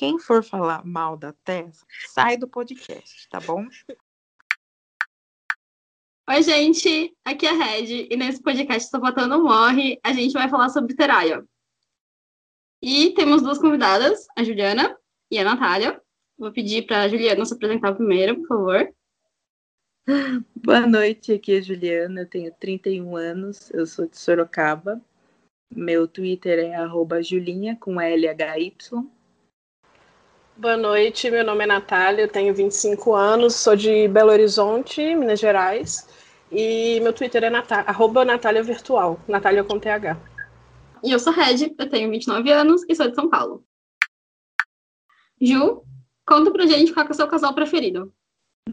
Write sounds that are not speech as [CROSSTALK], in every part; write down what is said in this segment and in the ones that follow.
quem for falar mal da Tessa, sai do podcast, tá bom? Oi, gente, aqui é a Red, e nesse podcast Sapatão Morre, a gente vai falar sobre Terraia. E temos duas convidadas, a Juliana e a Natália. Vou pedir para a Juliana se apresentar primeiro, por favor. Boa noite, aqui é a Juliana, eu tenho 31 anos, eu sou de Sorocaba. Meu Twitter é arroba julinha, com LHY. Boa noite, meu nome é Natália, eu tenho 25 anos, sou de Belo Horizonte, Minas Gerais. E meu Twitter é Natá arroba Natália Virtual, Natália com TH. E eu sou Red, eu tenho 29 anos e sou de São Paulo. Ju, conta pra gente qual é o seu casal preferido.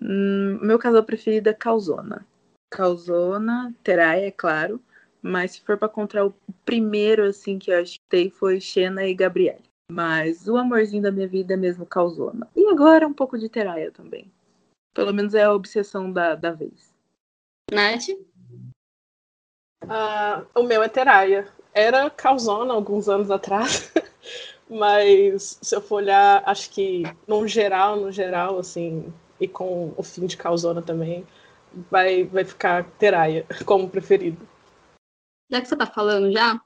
Hum, meu casal preferido é Calzona. Calzona, Teraia, é claro. Mas se for para encontrar o primeiro, assim, que eu achei foi Xena e Gabriele. Mas o amorzinho da minha vida é mesmo Calzona. E agora um pouco de Teraia também. Pelo menos é a obsessão da, da vez. Nath? Uh, o meu é Teraia. Era Calzona alguns anos atrás. [LAUGHS] Mas se eu for olhar, acho que no geral, no geral, assim, e com o fim de Calzona também, vai, vai ficar Teraia [LAUGHS] como preferido. Já que você tá falando já,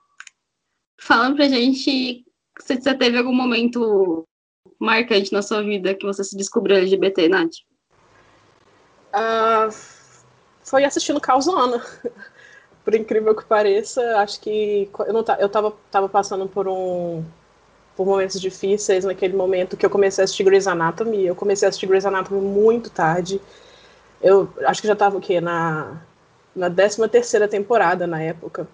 fala pra gente se você teve algum momento marcante na sua vida que você se descobriu LGBT, Nath. Uh, foi assistindo Calzona. [LAUGHS] Por incrível que pareça, acho que eu, não, eu tava, tava passando por um por momentos difíceis naquele momento que eu comecei a assistir Grey's Anatomy. Eu comecei a assistir Grey's Anatomy muito tarde. Eu acho que já estava o quê? Na, na 13 terceira temporada na época.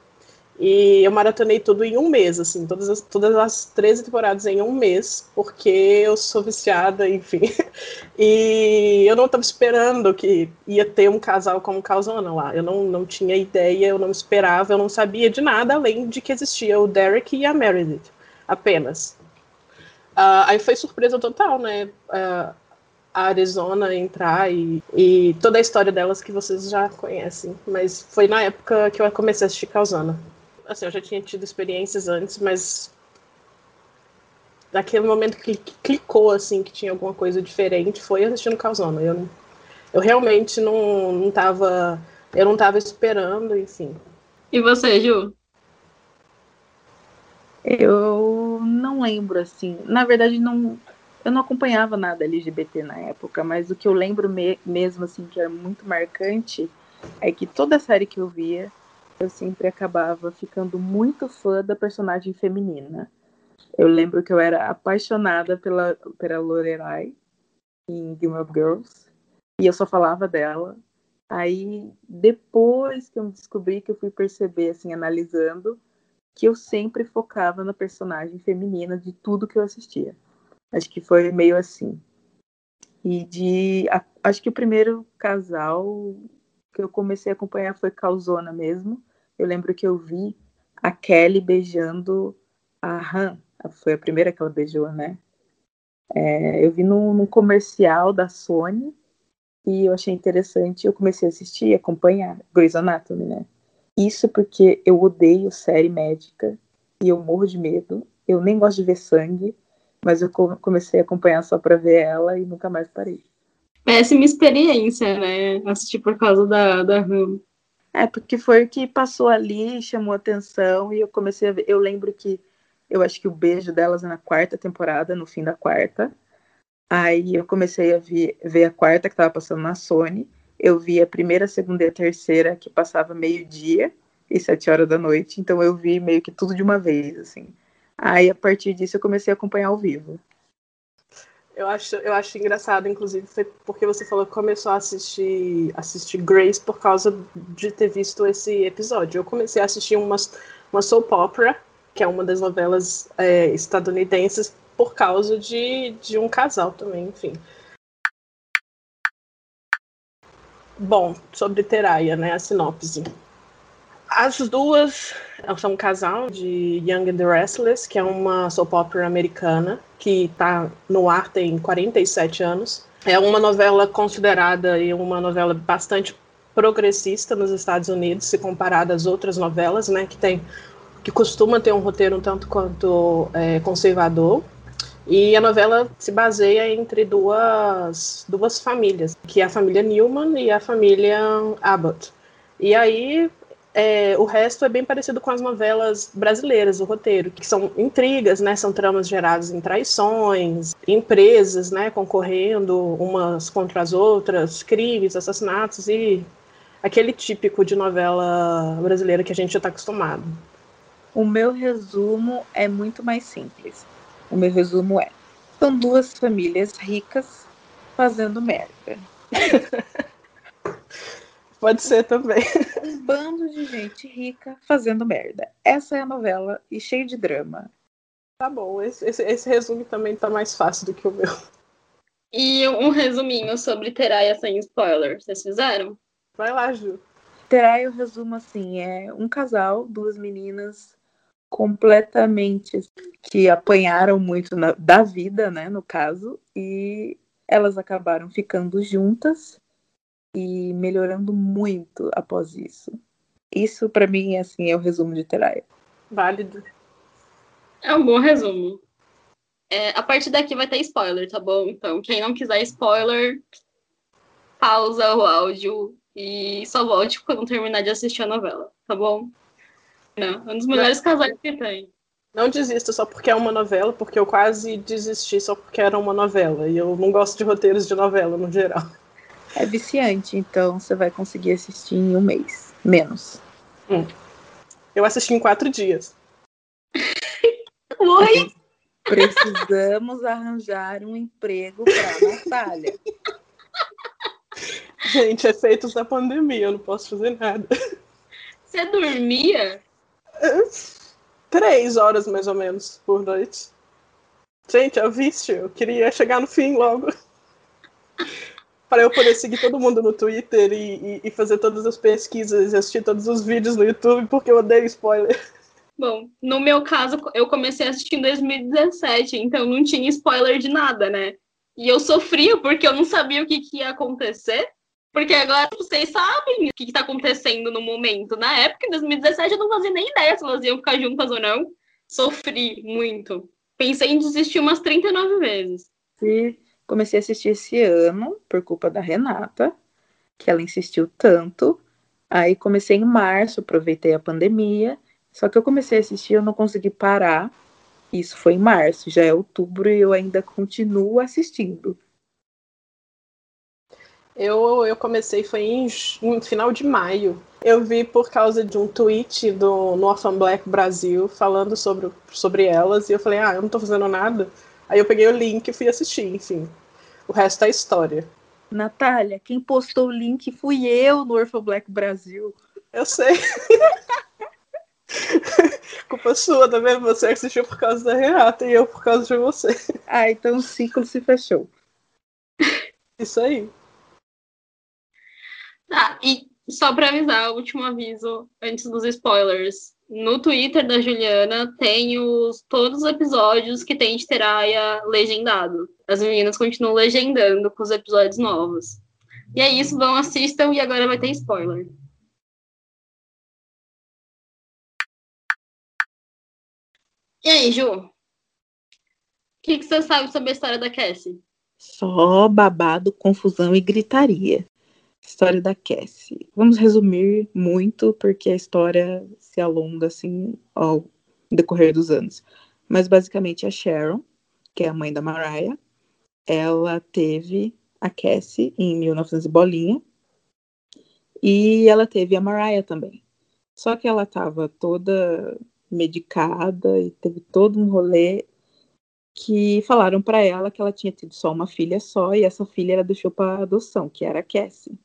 E eu maratonei tudo em um mês, assim, todas as, todas as 13 temporadas em um mês, porque eu sou viciada, enfim. [LAUGHS] E eu não estava esperando que ia ter um casal como Calzona lá. Eu não, não tinha ideia, eu não esperava, eu não sabia de nada, além de que existia o Derek e a Meredith apenas. Uh, aí foi surpresa total, né? Uh, a Arizona entrar e, e toda a história delas que vocês já conhecem. Mas foi na época que eu comecei a assistir Calzona. Assim, eu já tinha tido experiências antes, mas naquele momento que clicou, assim, que tinha alguma coisa diferente, foi assistindo Calzona. Eu, eu realmente não, não tava... Eu não tava esperando, enfim. E você, Ju? Eu não lembro, assim. Na verdade, não, eu não acompanhava nada LGBT na época, mas o que eu lembro me, mesmo, assim, que era muito marcante, é que toda série que eu via, eu sempre acabava ficando muito fã da personagem feminina. Eu lembro que eu era apaixonada pela, pela Lorelai em Game of Girls, e eu só falava dela. Aí, depois que eu descobri que eu fui perceber, assim, analisando, que eu sempre focava na personagem feminina de tudo que eu assistia. Acho que foi meio assim. E de. A, acho que o primeiro casal que eu comecei a acompanhar foi Calzona mesmo. Eu lembro que eu vi a Kelly beijando a Han. Foi a primeira que ela beijou, né? É, eu vi num, num, comercial da Sony e eu achei interessante. Eu comecei a assistir, acompanhar Grey's Anatomy, né? Isso porque eu odeio série médica e eu morro de medo. Eu nem gosto de ver sangue, mas eu comecei a acompanhar só para ver ela e nunca mais parei. Péssima experiência, né? Assistir por causa da, da. É, porque foi o que passou ali, chamou atenção e eu comecei a ver. Eu lembro que eu acho que o beijo delas é na quarta temporada, no fim da quarta. Aí eu comecei a ver, ver a quarta que estava passando na Sony eu vi a primeira, a segunda e a terceira, que passava meio-dia e sete horas da noite, então eu vi meio que tudo de uma vez, assim. Aí, a partir disso, eu comecei a acompanhar ao vivo. Eu acho, eu acho engraçado, inclusive, foi porque você falou que começou a assistir, assistir Grace por causa de ter visto esse episódio. Eu comecei a assistir uma, uma soap opera, que é uma das novelas é, estadunidenses, por causa de, de um casal também, enfim. Bom, sobre Teraya, né, a sinopse. As duas são um casal de Young and the Restless, que é uma soap opera americana que está no ar tem 47 anos. É uma novela considerada e uma novela bastante progressista nos Estados Unidos, se comparada às outras novelas, né, que tem que costuma ter um roteiro um tanto quanto é, conservador. E a novela se baseia entre duas, duas famílias, que é a família Newman e a família Abbott. E aí é, o resto é bem parecido com as novelas brasileiras, o roteiro, que são intrigas, né? São tramas geradas em traições, empresas, né? Concorrendo umas contra as outras, crimes, assassinatos e aquele típico de novela brasileira que a gente já está acostumado. O meu resumo é muito mais simples. O meu resumo é: são duas famílias ricas fazendo merda. [LAUGHS] Pode ser também. Um bando de gente rica fazendo merda. Essa é a novela e cheio de drama. Tá bom, esse, esse, esse resumo também tá mais fácil do que o meu. E um resuminho sobre Teraya sem spoiler. Vocês fizeram? Vai lá, Ju. Teraya, o resumo assim, é um casal, duas meninas completamente que apanharam muito na, da vida, né, no caso, e elas acabaram ficando juntas e melhorando muito após isso. Isso para mim assim é o resumo de Teraya. Válido. É um bom resumo. É, a partir daqui vai ter spoiler, tá bom? Então, quem não quiser spoiler, pausa o áudio e só volte quando terminar de assistir a novela, tá bom? Não, é um dos melhores casais que tem. Não desista só porque é uma novela, porque eu quase desisti só porque era uma novela. E eu não gosto de roteiros de novela no geral. É viciante, então você vai conseguir assistir em um mês. Menos. Hum. Eu assisti em quatro dias. [LAUGHS] Oi? Precisamos arranjar um emprego para Natália. [LAUGHS] Gente, efeitos da pandemia, eu não posso fazer nada. Você dormia? Três horas mais ou menos por noite. Gente, é vício. Eu queria chegar no fim logo para eu poder seguir todo mundo no Twitter e, e, e, fazer todas as pesquisas e assistir todos os vídeos no YouTube, porque eu odeio spoiler. Bom, no meu caso, eu comecei a assistir em 2017, então não tinha spoiler de nada, né? E eu sofria porque eu não sabia o que, que ia acontecer. Porque agora vocês sabem o que está acontecendo no momento. Na época, em 2017, eu não fazia nem ideia se elas iam ficar juntas ou não. Sofri muito. Pensei em desistir umas 39 vezes. Sim. Comecei a assistir esse ano por culpa da Renata, que ela insistiu tanto. Aí comecei em março, aproveitei a pandemia. Só que eu comecei a assistir, eu não consegui parar. Isso foi em março, já é outubro e eu ainda continuo assistindo. Eu, eu comecei foi em, final de maio. Eu vi por causa de um tweet do no Orphan Black Brasil falando sobre, sobre elas e eu falei, ah, eu não tô fazendo nada. Aí eu peguei o link e fui assistir, enfim. O resto é história. Natália, quem postou o link fui eu no Orphan Black Brasil. Eu sei. [LAUGHS] Culpa sua, tá vendo? Você assistiu por causa da Renata e eu por causa de você. Ah, então o ciclo se fechou. Isso aí. Tá, e só para avisar, o último aviso antes dos spoilers. No Twitter da Juliana tem os, todos os episódios que tem de Terraia legendado. As meninas continuam legendando com os episódios novos. E é isso, vão, assistam e agora vai ter spoiler. E aí, Ju? O que, que você sabe sobre a história da Cassie? Só babado, confusão e gritaria. História da Cassie. Vamos resumir muito, porque a história se alonga assim ao decorrer dos anos. Mas basicamente a Sharon, que é a mãe da Mariah, ela teve a Cassie em 1900 e bolinha. E ela teve a Mariah também. Só que ela estava toda medicada e teve todo um rolê que falaram para ela que ela tinha tido só uma filha só e essa filha ela deixou para adoção, que era a Cassie.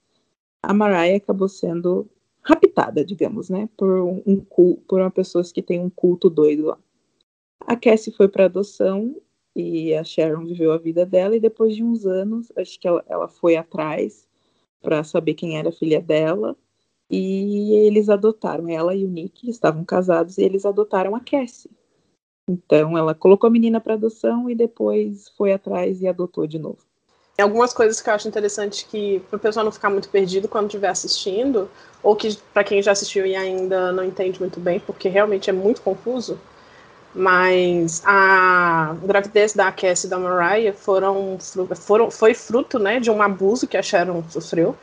A Mariah acabou sendo raptada, digamos, né, por um culto, por uma pessoa que tem um culto doido lá. A Cassie foi para adoção e a Sharon viveu a vida dela e depois de uns anos, acho que ela, ela foi atrás para saber quem era a filha dela e eles adotaram ela e o Nick estavam casados e eles adotaram a Cassie. Então ela colocou a menina para adoção e depois foi atrás e adotou de novo. Algumas coisas que eu acho interessante que para o pessoal não ficar muito perdido quando estiver assistindo, ou que para quem já assistiu e ainda não entende muito bem, porque realmente é muito confuso. Mas a gravidez da Cassie e da Mariah foram, foram, foi fruto né, de um abuso que a Sharon sofreu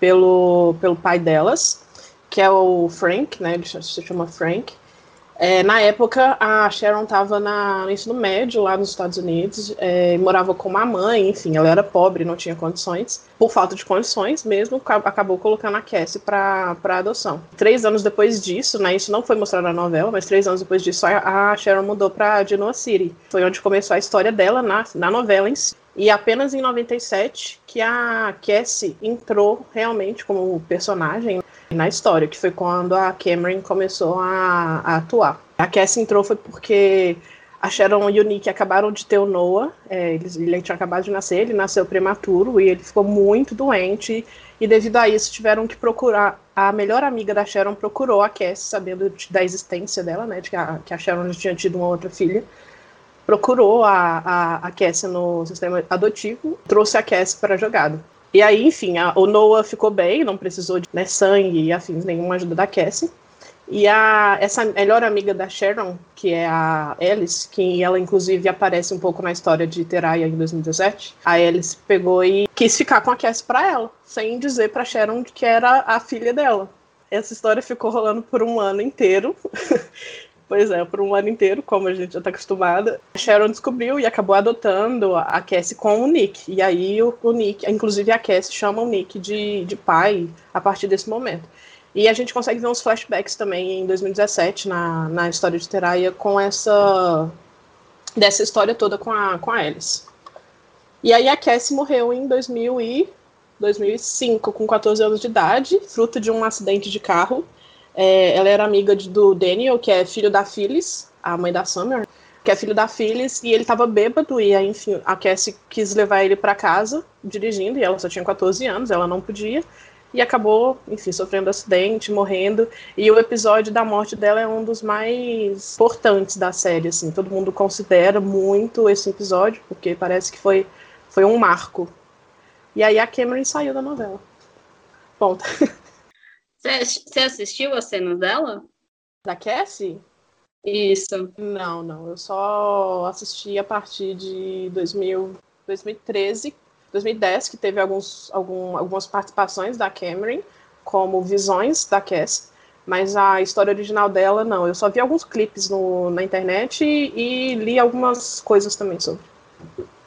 pelo, pelo pai delas, que é o Frank, né? Ele se chama Frank. É, na época, a Sharon estava no ensino médio lá nos Estados Unidos, é, morava com uma mãe, enfim, ela era pobre, não tinha condições. Por falta de condições mesmo, acabou colocando a Cassie para adoção. Três anos depois disso, né, isso não foi mostrado na novela, mas três anos depois disso, a, Sharon mudou para Genoa City. Foi onde começou a história dela na, na novela em si. E apenas em 97 que a Cassie entrou realmente como personagem na história, que foi quando a Cameron começou a, a atuar. A Cassie entrou foi porque a Sharon e o Nick acabaram de ter o Noah, é, eles, ele tinha acabado de nascer, ele nasceu prematuro e ele ficou muito doente e devido a isso tiveram que procurar, a melhor amiga da Sharon procurou a Cassie, sabendo da existência dela, né, de que a, que a Sharon já tinha tido uma outra filha, procurou a, a, a Cassie no sistema adotivo, trouxe a Cassie para a jogada. E aí, enfim, a, o Noah ficou bem, não precisou de né, sangue e afins, nenhuma ajuda da Cassie. E a, essa melhor amiga da Sharon, que é a Alice, que ela inclusive aparece um pouco na história de Teraya em 2017, a Alice pegou e quis ficar com a Cassie para ela, sem dizer para Sharon que era a filha dela. Essa história ficou rolando por um ano inteiro. [LAUGHS] Por um ano inteiro, como a gente já está acostumada. A Sharon descobriu e acabou adotando a Cassie com o Nick. E aí o, o Nick, inclusive a Cassie chama o Nick de, de pai a partir desse momento. E a gente consegue ver uns flashbacks também em 2017 na, na história de Teraya com essa dessa história toda com a, com a Alice. E aí a Cassie morreu em 2000 e 2005, com 14 anos de idade, fruto de um acidente de carro é, ela era amiga de, do Daniel, que é filho da Phyllis, a mãe da Summer, que é filho da Phyllis, e ele tava bêbado, e aí, enfim, a Cassie quis levar ele para casa, dirigindo, e ela só tinha 14 anos, ela não podia, e acabou, enfim, sofrendo acidente, morrendo, e o episódio da morte dela é um dos mais importantes da série, assim, todo mundo considera muito esse episódio, porque parece que foi, foi um marco. E aí a Cameron saiu da novela. Ponto. [LAUGHS] Você assistiu as cenas dela? Da Cassie? Isso. Não, não. Eu só assisti a partir de 2000, 2013, 2010, que teve alguns, algum, algumas participações da Cameron, como visões da Cassie. Mas a história original dela, não. Eu só vi alguns clipes no, na internet e, e li algumas coisas também sobre.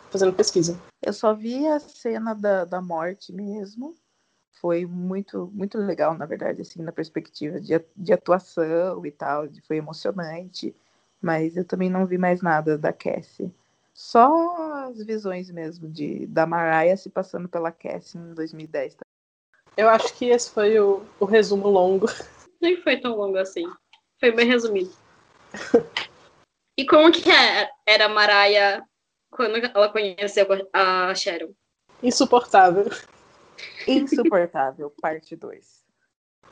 Fazendo pesquisa. Eu só vi a cena da, da morte mesmo foi muito muito legal, na verdade, assim, na perspectiva de, de atuação e tal, de, foi emocionante, mas eu também não vi mais nada da Cassie. Só as visões mesmo de da Mariah se passando pela Cassie em 2010. Eu acho que esse foi o, o resumo longo. [LAUGHS] Nem foi tão longo assim. Foi bem resumido. e como que é, era a Mariah quando ela conheceu a Sharon? Insuportável. Insuportável, parte 2.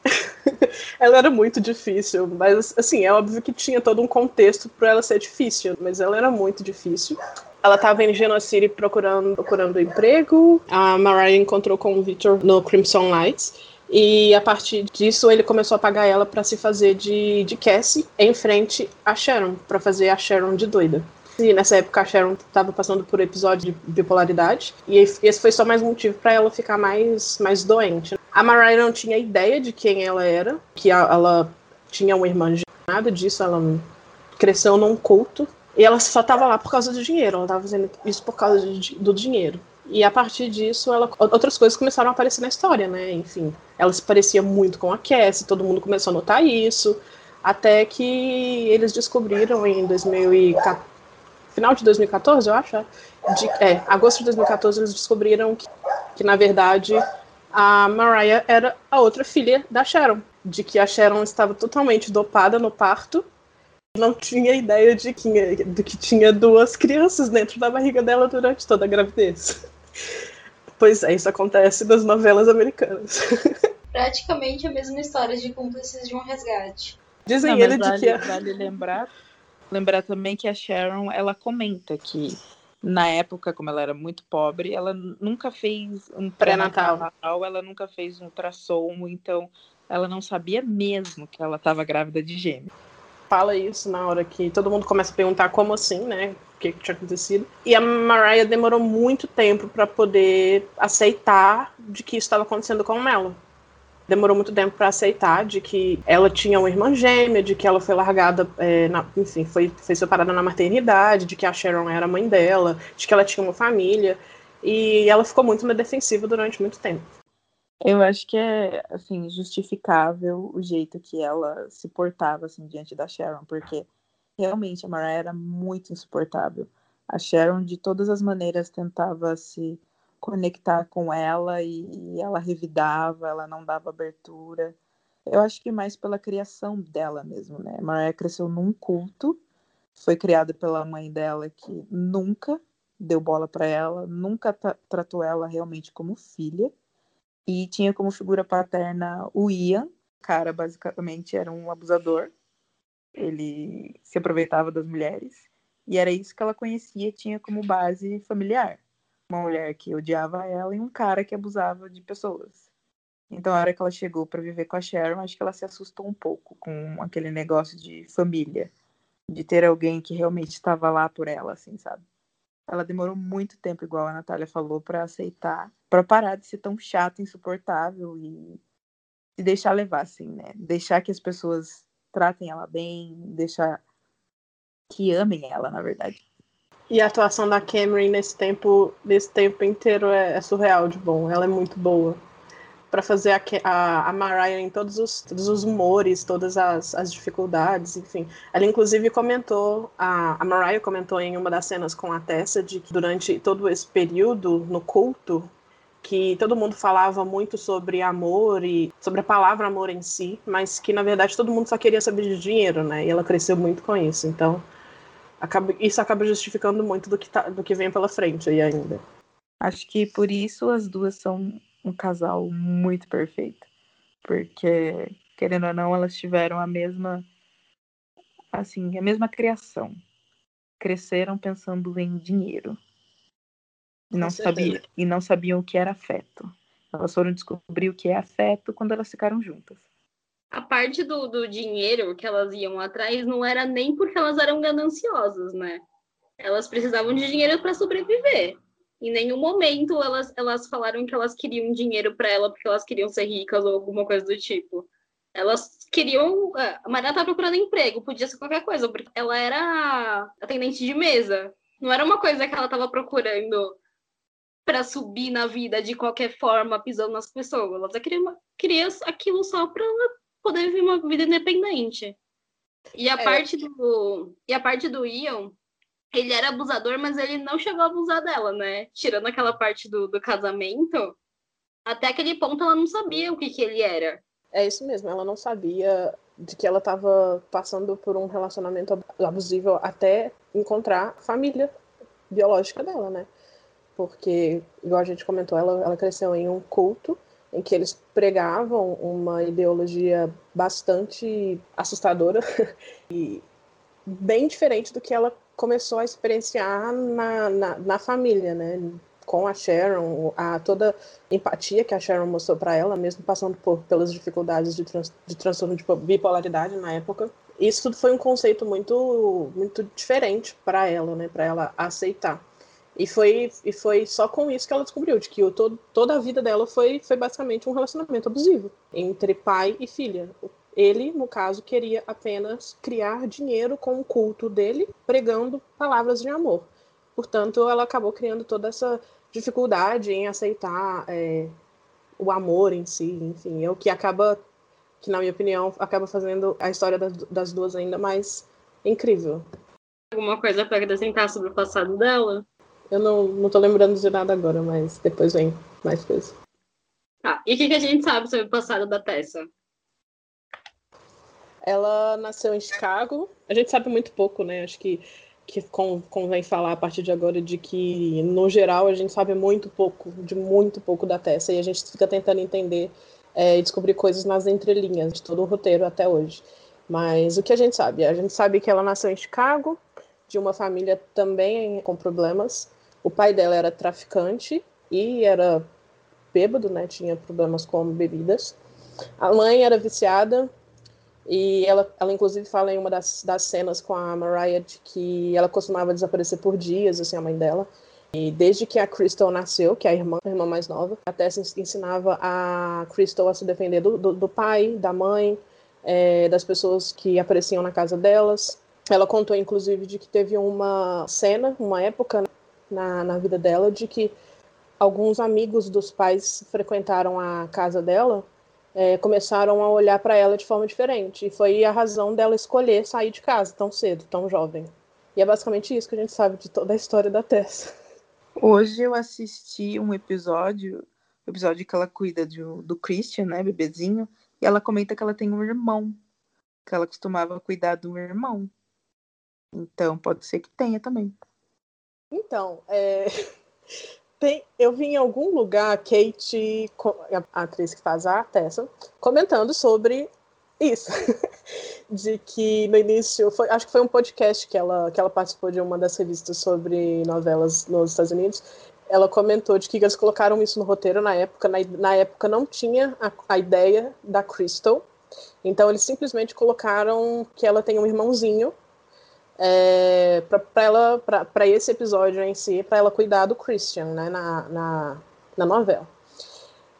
[LAUGHS] ela era muito difícil, mas assim, é óbvio que tinha todo um contexto para ela ser difícil, mas ela era muito difícil. Ela estava em Genocity procurando, procurando emprego. A Mariah encontrou com o Victor no Crimson Lights. E a partir disso ele começou a pagar ela para se fazer de, de Cassie em frente a Sharon, para fazer a Sharon de doida. E nessa época a Sharon estava passando por episódio de bipolaridade. E esse foi só mais um motivo para ela ficar mais, mais doente. A Mariah não tinha ideia de quem ela era, que ela tinha uma irmã nada disso, ela cresceu num culto. E ela só estava lá por causa do dinheiro, ela estava fazendo isso por causa de, do dinheiro. E a partir disso, ela, outras coisas começaram a aparecer na história, né? Enfim, ela se parecia muito com a Cassie, todo mundo começou a notar isso, até que eles descobriram em 2014 final de 2014, eu acho, é, de, é, agosto de 2014, eles descobriram que, que, na verdade, a Mariah era a outra filha da Sharon, de que a Sharon estava totalmente dopada no parto, não tinha ideia de que, de que tinha duas crianças dentro da barriga dela durante toda a gravidez. Pois é, isso acontece nas novelas americanas. [LAUGHS] Praticamente a mesma história de cúmplices de um resgate. Dizem Não, ele vale, de que. Vale lembrar lembrar também que a Sharon, ela comenta que na época, como ela era muito pobre, ela nunca fez um pré-natal, ela nunca fez um ultrassom, então ela não sabia mesmo que ela estava grávida de gêmeos. fala isso na hora que todo mundo começa a perguntar como assim, né? O que, que tinha acontecido. E a Mariah demorou muito tempo para poder aceitar de que isso estava acontecendo com ela. Demorou muito tempo para aceitar de que ela tinha uma irmã gêmea, de que ela foi largada, é, na, enfim, foi, foi separada na maternidade, de que a Sharon era mãe dela, de que ela tinha uma família. E ela ficou muito na defensiva durante muito tempo. Eu acho que é, assim, justificável o jeito que ela se portava, assim, diante da Sharon, porque realmente a Mariah era muito insuportável. A Sharon, de todas as maneiras, tentava se conectar com ela e ela revidava, ela não dava abertura. Eu acho que mais pela criação dela mesmo, né? Mariah cresceu num culto, foi criada pela mãe dela que nunca deu bola para ela, nunca tratou ela realmente como filha. E tinha como figura paterna o Ian, o cara basicamente era um abusador. Ele se aproveitava das mulheres. E era isso que ela conhecia, tinha como base familiar. Uma mulher que odiava ela e um cara que abusava de pessoas. Então, a hora que ela chegou para viver com a Sharon, acho que ela se assustou um pouco com aquele negócio de família, de ter alguém que realmente estava lá por ela, assim, sabe? Ela demorou muito tempo, igual a Natália falou, para aceitar, para parar de ser tão chata, insuportável e se deixar levar, assim, né? Deixar que as pessoas tratem ela bem, deixar que amem ela, na verdade. E a atuação da Cameron nesse tempo, nesse tempo inteiro é, é surreal de bom. Ela é muito boa para fazer a, a, a, Mariah em todos os, todos os humores, todas as, as dificuldades, enfim. Ela, inclusive, comentou, a, a Mariah comentou em uma das cenas com a Tessa, de que durante todo esse período no culto, que todo mundo falava muito sobre amor e sobre a palavra amor em si, mas que, na verdade, todo mundo só queria saber de dinheiro, né? E ela cresceu muito com isso. Então, acaba, isso acaba justificando muito do que, tá, do que vem pela frente aí ainda. Acho que por isso as duas são um casal muito perfeito. Porque, querendo ou não, elas tiveram a mesma assim, a mesma criação. Cresceram pensando em dinheiro. E não, sabia, e não sabiam o que era afeto. Elas foram descobrir o que é afeto quando elas ficaram juntas. A parte do, do dinheiro que elas iam atrás não era nem porque elas eram gananciosas, né? Elas precisavam de dinheiro para sobreviver. Em nenhum momento elas, elas falaram que elas queriam dinheiro para ela porque elas queriam ser ricas ou alguma coisa do tipo. Elas queriam. É, a Maria estava procurando emprego, podia ser qualquer coisa, porque ela era atendente de mesa. Não era uma coisa que ela estava procurando para subir na vida de qualquer forma, pisando nas pessoas. Ela queria, queria aquilo só para poder viver uma vida independente. E a é. parte do. E a parte do Ian, ele era abusador, mas ele não chegou a abusar dela, né? Tirando aquela parte do, do casamento, até aquele ponto ela não sabia o que, que ele era. É isso mesmo, ela não sabia de que ela estava passando por um relacionamento abusivo até encontrar a família biológica dela, né? Porque, igual a gente comentou, ela, ela cresceu em um culto em que eles pregavam uma ideologia bastante assustadora [LAUGHS] e bem diferente do que ela começou a experienciar na, na, na família, né? Com a Sharon, a toda empatia que a Sharon mostrou para ela, mesmo passando por, pelas dificuldades de, trans, de transtorno de bipolaridade na época. Isso tudo foi um conceito muito, muito diferente para ela, né? Para ela aceitar. E foi, e foi só com isso que ela descobriu, de que o, todo, toda a vida dela foi, foi basicamente um relacionamento abusivo entre pai e filha. Ele, no caso, queria apenas criar dinheiro com o culto dele, pregando palavras de amor. Portanto, ela acabou criando toda essa dificuldade em aceitar é, o amor em si, enfim, é o que acaba, que na minha opinião, acaba fazendo a história das, das duas ainda mais incrível. Alguma coisa para acrescentar sobre o passado dela? Eu não, não tô lembrando de nada agora, mas depois vem mais coisa. Tá, e o que, que a gente sabe sobre o passado da Tessa? Ela nasceu em Chicago. A gente sabe muito pouco, né? Acho que, que convém falar a partir de agora de que, no geral, a gente sabe muito pouco, de muito pouco da Tessa, e a gente fica tentando entender é, e descobrir coisas nas entrelinhas de todo o roteiro até hoje. Mas o que a gente sabe? A gente sabe que ela nasceu em Chicago, de uma família também com problemas. O pai dela era traficante e era bêbado, né? Tinha problemas com bebidas. A mãe era viciada E ela, ela inclusive fala em uma das, das cenas com a Mariah de que ela costumava desaparecer por dias, assim, a mãe dela. E desde que a Crystal nasceu, que é a irmã, a irmã mais nova, a Tessa ensinava a Crystal a se defender do, do, do pai, da mãe, é, das pessoas que apareciam na casa delas. Ela contou, inclusive, de que teve uma cena, uma época na, na vida dela, de que alguns amigos dos pais frequentaram a casa dela é, começaram a olhar para ela de forma diferente. E foi a razão dela escolher sair de casa tão cedo, tão jovem. E é basicamente isso que a gente sabe de toda a história da Tessa. Hoje eu assisti um episódio, o episódio que ela cuida de, do Christian, né, bebezinho, e ela comenta que ela tem um irmão, que ela costumava cuidar do irmão. Então, pode ser que tenha também. Então, é... [LAUGHS] Tem, eu vi em algum lugar a Kate, a atriz que faz a Tessa, comentando sobre isso. [LAUGHS] de que no início, foi, acho que foi um podcast que ela, que ela participou de uma das revistas sobre novelas nos Estados Unidos. Ela comentou de que eles colocaram isso no roteiro na época. Na, na época não tinha a, a ideia da Crystal. Então eles simplesmente colocaram que ela tem um irmãozinho é, para ela para esse episódio em si para ela cuidar do Christian né, na, na, na, novela.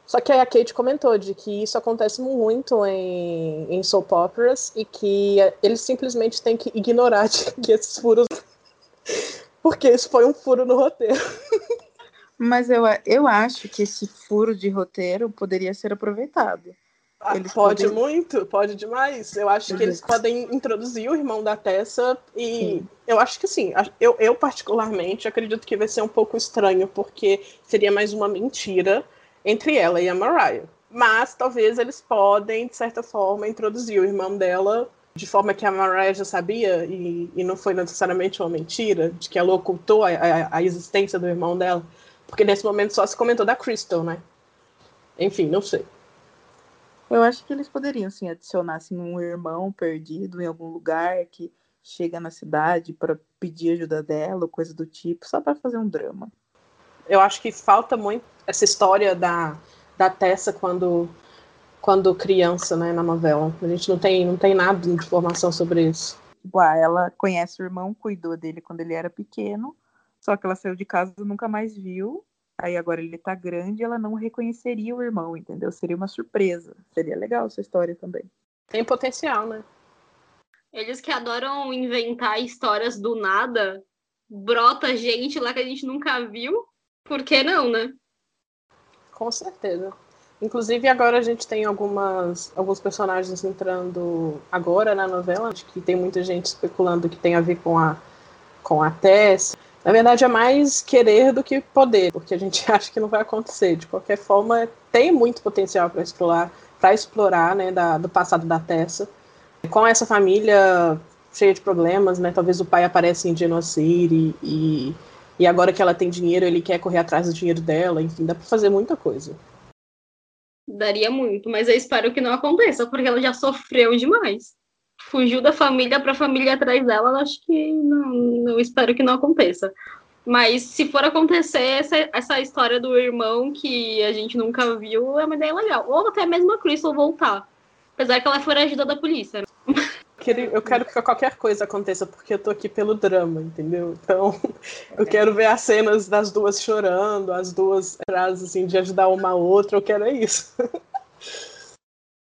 Só que a Kate comentou de que isso acontece muito em, em soap operas e que eles simplesmente têm que ignorar [LAUGHS] que esses furos porque isso foi um furo no roteiro. Mas eu, eu acho que esse furo de roteiro poderia ser aproveitado eles pode podem... muito, pode demais. Eu acho uhum. que eles podem introduzir o irmão da Tessa e Sim. eu acho que sim. Eu, eu particularmente acredito que vai ser um pouco estranho porque seria mais uma mentira entre ela e a Mariah. Mas talvez eles podem, de certa forma, introduzir o irmão dela de forma que a Mariah já sabia e, e não foi necessariamente uma mentira, de que ela ocultou a, a, a existência do irmão dela. Porque nesse momento só se comentou da Crystal, né? Enfim, não sei. Eu acho que eles poderiam, sim, adicionar assim, um irmão perdido em algum lugar que chega na cidade para pedir ajuda dela, ou coisa do tipo, só para fazer um drama. Eu acho que falta muito essa história da, da Tessa quando, quando criança, né, na novela. A gente não tem, não tem nada de informação sobre isso. Tipo, ah, ela conhece o irmão, cuidou dele quando ele era pequeno, só que ela saiu de casa e nunca mais viu. Aí agora ele tá grande, ela não reconheceria o irmão, entendeu? Seria uma surpresa. Seria legal essa história também. Tem potencial, né? Eles que adoram inventar histórias do nada, brota gente lá que a gente nunca viu. Por que não, né? Com certeza. Inclusive agora a gente tem algumas alguns personagens entrando agora na novela, acho que tem muita gente especulando que tem a ver com a com a Tess, na verdade, é mais querer do que poder, porque a gente [LAUGHS] acha que não vai acontecer. De qualquer forma, tem muito potencial para explorar, para explorar, né, da, do passado da Tessa. Com essa família cheia de problemas, né? Talvez o pai apareça em Genocide e, e agora que ela tem dinheiro, ele quer correr atrás do dinheiro dela. Enfim, dá para fazer muita coisa. Daria muito, mas eu espero que não aconteça, porque ela já sofreu demais fugiu da família para a família atrás dela, acho que não, não espero que não aconteça. Mas se for acontecer essa, essa história do irmão que a gente nunca viu, é uma ideia legal. Ou até mesmo a Crystal voltar. Apesar que ela for agida da polícia. Né? Eu quero que qualquer coisa aconteça, porque eu tô aqui pelo drama, entendeu? Então, eu quero ver as cenas das duas chorando, as duas frases assim, de ajudar uma a outra, eu quero é isso.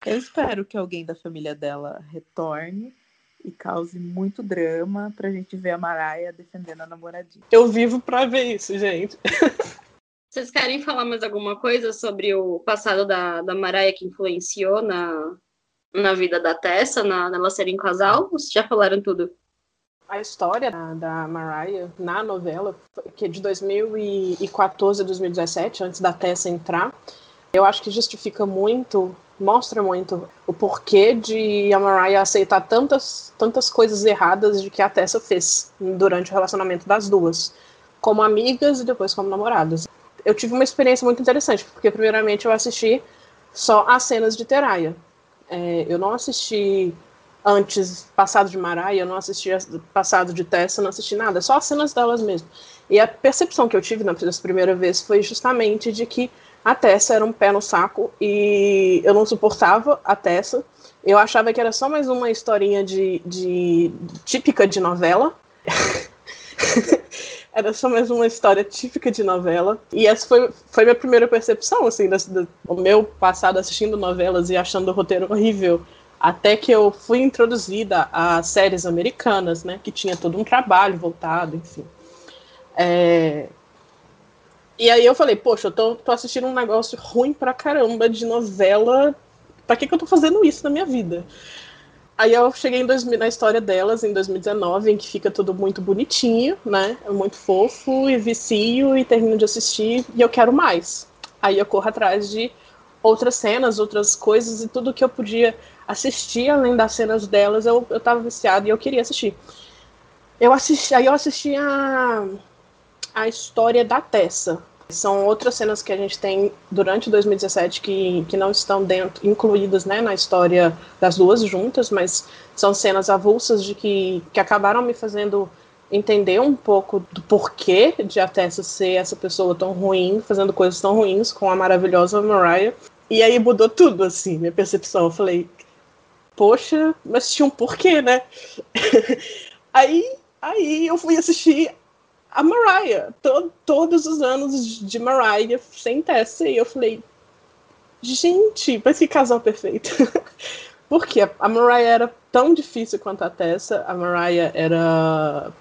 Eu espero que alguém da família dela retorne e cause muito drama pra gente ver a Maraia defendendo a namoradinha. Eu vivo pra ver isso, gente. [LAUGHS] Vocês querem falar mais alguma coisa sobre o passado da, da Maraia que influenciou na, na vida da Tessa, na, nela serem casal? Ou vocês já falaram tudo? A história da, da Mariah na novela, que é de 2014 a 2017, antes da Tessa entrar, eu acho que justifica muito mostra muito o porquê de a Mariah aceitar tantas, tantas coisas erradas de que a Tessa fez durante o relacionamento das duas, como amigas e depois como namoradas. Eu tive uma experiência muito interessante, porque primeiramente eu assisti só as cenas de Teraya. É, eu não assisti antes, passado de Mariah, eu não assisti passado de Tessa, não assisti nada, só as cenas delas mesmo. E a percepção que eu tive na primeira vez foi justamente de que a Tessa era um pé no saco e eu não suportava a Tessa. Eu achava que era só mais uma historinha de, de típica de novela. [LAUGHS] era só mais uma história típica de novela. E essa foi, foi minha primeira percepção, assim, do, do, do meu passado assistindo novelas e achando o roteiro horrível. Até que eu fui introduzida a séries americanas, né? Que tinha todo um trabalho voltado, enfim. É... E aí eu falei, poxa, eu tô, tô assistindo um negócio ruim pra caramba de novela. Pra que, que eu tô fazendo isso na minha vida? Aí eu cheguei dois, na história delas em 2019, em que fica tudo muito bonitinho, né? Muito fofo e vicio e termino de assistir e eu quero mais. Aí eu corro atrás de outras cenas, outras coisas e tudo que eu podia assistir além das cenas delas, eu, eu tava viciada e eu queria assistir. Eu assisti, aí eu assisti a, a história da Tessa. São outras cenas que a gente tem durante 2017 que, que não estão dentro, incluídas né, na história das duas juntas, mas são cenas avulsas de que, que acabaram me fazendo entender um pouco do porquê de a Tessa ser essa pessoa tão ruim, fazendo coisas tão ruins com a maravilhosa Mariah. E aí mudou tudo, assim, minha percepção. Eu falei, poxa, mas tinha um porquê, né? [LAUGHS] aí, aí eu fui assistir a Mariah, to todos os anos de Mariah sem Tessa, e eu falei, gente, mas que casal perfeito. [LAUGHS] Porque a Mariah era tão difícil quanto a Tessa, a Mariah era,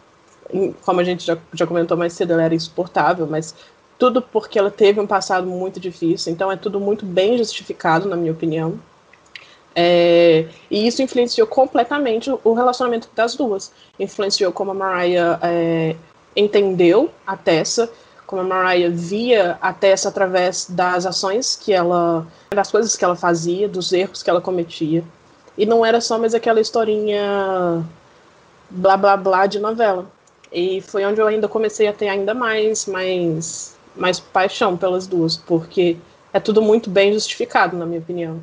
como a gente já, já comentou mais cedo, ela era insuportável, mas tudo porque ela teve um passado muito difícil, então é tudo muito bem justificado, na minha opinião. É, e isso influenciou completamente o relacionamento das duas. Influenciou como a Mariah é, entendeu a Tessa, como a Mariah via a Tessa através das ações que ela. das coisas que ela fazia, dos erros que ela cometia. E não era só mais aquela historinha blá blá blá de novela. E foi onde eu ainda comecei a ter ainda mais, mais, mais paixão pelas duas, porque é tudo muito bem justificado, na minha opinião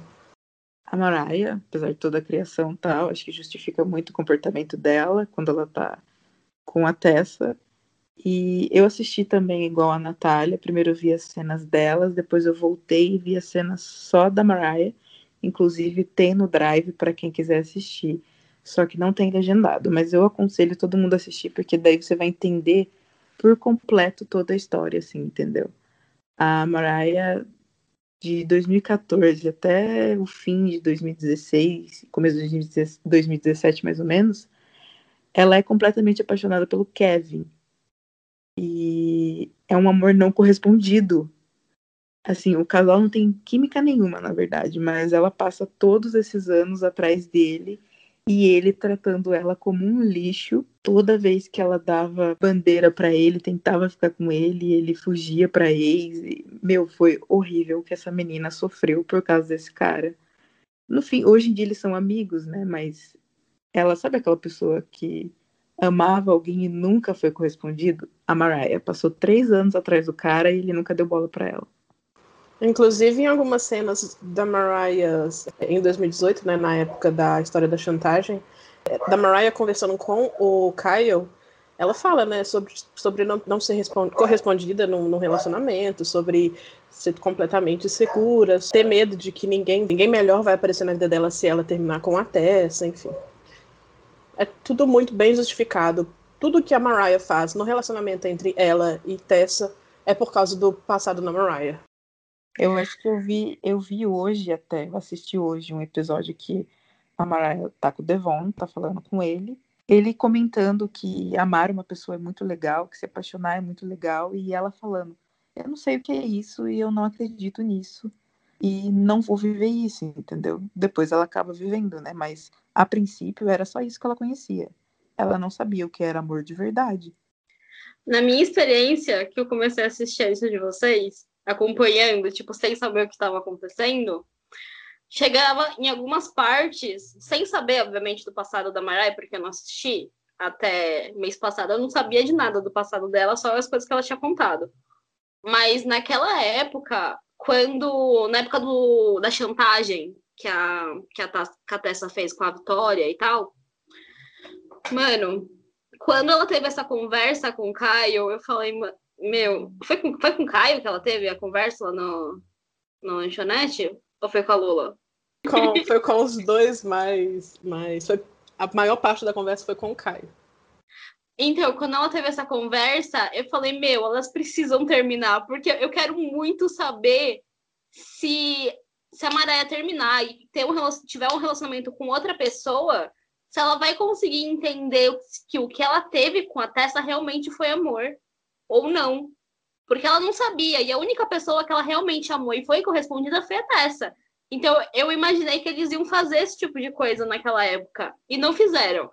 a Mariah, apesar de toda a criação tal, acho que justifica muito o comportamento dela quando ela tá com a Tessa. E eu assisti também igual a Natália. Primeiro eu vi as cenas delas, depois eu voltei e vi as cenas só da Mariah. Inclusive tem no Drive para quem quiser assistir. Só que não tem legendado, mas eu aconselho todo mundo a assistir porque daí você vai entender por completo toda a história, assim, entendeu? A Mariah de 2014 até o fim de 2016, começo de 2017 mais ou menos, ela é completamente apaixonada pelo Kevin. E é um amor não correspondido. Assim, o casal não tem química nenhuma, na verdade, mas ela passa todos esses anos atrás dele e ele tratando ela como um lixo. Toda vez que ela dava bandeira para ele, tentava ficar com ele, ele fugia para ex. E, meu, foi horrível o que essa menina sofreu por causa desse cara. No fim, hoje em dia eles são amigos, né? Mas ela sabe aquela pessoa que amava alguém e nunca foi correspondido? A Mariah passou três anos atrás do cara e ele nunca deu bola para ela. Inclusive, em algumas cenas da Mariah em 2018, né, na época da história da chantagem, da Mariah conversando com o Kyle, ela fala, né, sobre, sobre não, não ser correspondida num, relacionamento, sobre ser completamente segura, ter medo de que ninguém, ninguém melhor vai aparecer na vida dela se ela terminar com a Tessa, enfim. É tudo muito bem justificado. Tudo que a Mariah faz no relacionamento entre ela e Tessa é por causa do passado da Mariah. Eu acho que eu vi, eu vi hoje até, eu assisti hoje um episódio que a Mariah tá com o Devon, tá falando com ele. Ele comentando que amar uma pessoa é muito legal, que se apaixonar é muito legal, e ela falando, eu não sei o que é isso e eu não acredito nisso. E não vou viver isso, entendeu? Depois ela acaba vivendo, né? Mas a princípio era só isso que ela conhecia. Ela não sabia o que era amor de verdade. Na minha experiência, que eu comecei a assistir isso de vocês, acompanhando, tipo, sem saber o que estava acontecendo, chegava em algumas partes, sem saber, obviamente, do passado da Mariah, porque eu não assisti até mês passado, eu não sabia de nada do passado dela, só as coisas que ela tinha contado. Mas naquela época, quando, na época do, da chantagem que a, que a, que a Tessa fez com a Vitória e tal, mano, quando ela teve essa conversa com o Caio, eu falei, meu, foi com, foi com o Caio que ela teve a conversa lá no, no lanchonete? Ou foi com a Lula? Com, foi com os dois mais. mais foi, a maior parte da conversa foi com o Caio. Então, quando ela teve essa conversa, eu falei, meu, elas precisam terminar, porque eu quero muito saber se, se a Maraia terminar e ter um, tiver um relacionamento com outra pessoa, se ela vai conseguir entender que o que ela teve com a Tessa realmente foi amor ou não. Porque ela não sabia, e a única pessoa que ela realmente amou e foi correspondida foi a Tessa. Então, eu imaginei que eles iam fazer esse tipo de coisa naquela época, e não fizeram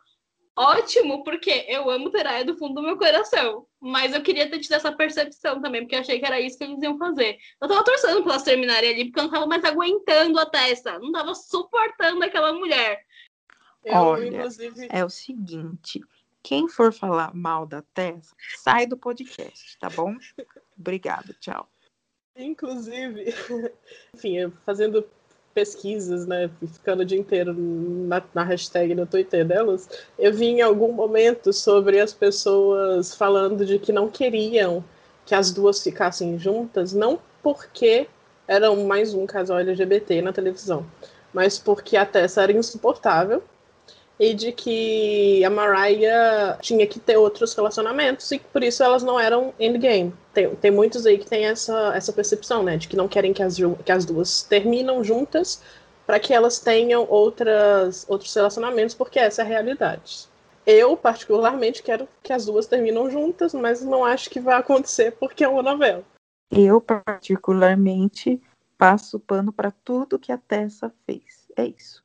ótimo, porque eu amo Teraya do fundo do meu coração. Mas eu queria ter tido essa percepção também, porque eu achei que era isso que eles iam fazer. Eu tava torcendo pra elas terminarem ali, porque eu não tava mais aguentando a Tessa. Não tava suportando aquela mulher. Eu, Olha, inclusive... é o seguinte. Quem for falar mal da Tessa, sai do podcast, tá bom? [LAUGHS] Obrigada, tchau. Inclusive, [LAUGHS] enfim, fazendo pesquisas, né, ficando o dia inteiro na, na hashtag no Twitter delas, eu vi em algum momento sobre as pessoas falando de que não queriam que as duas ficassem juntas, não porque eram mais um casal LGBT na televisão, mas porque a Tessa era insuportável e de que a Mariah tinha que ter outros relacionamentos e por isso elas não eram endgame. Tem, tem muitos aí que tem essa, essa percepção, né, de que não querem que as, que as duas terminam juntas para que elas tenham outras, outros relacionamentos, porque essa é a realidade. Eu, particularmente, quero que as duas terminam juntas, mas não acho que vai acontecer porque é uma novela. Eu, particularmente, passo pano para tudo que a Tessa fez. É isso.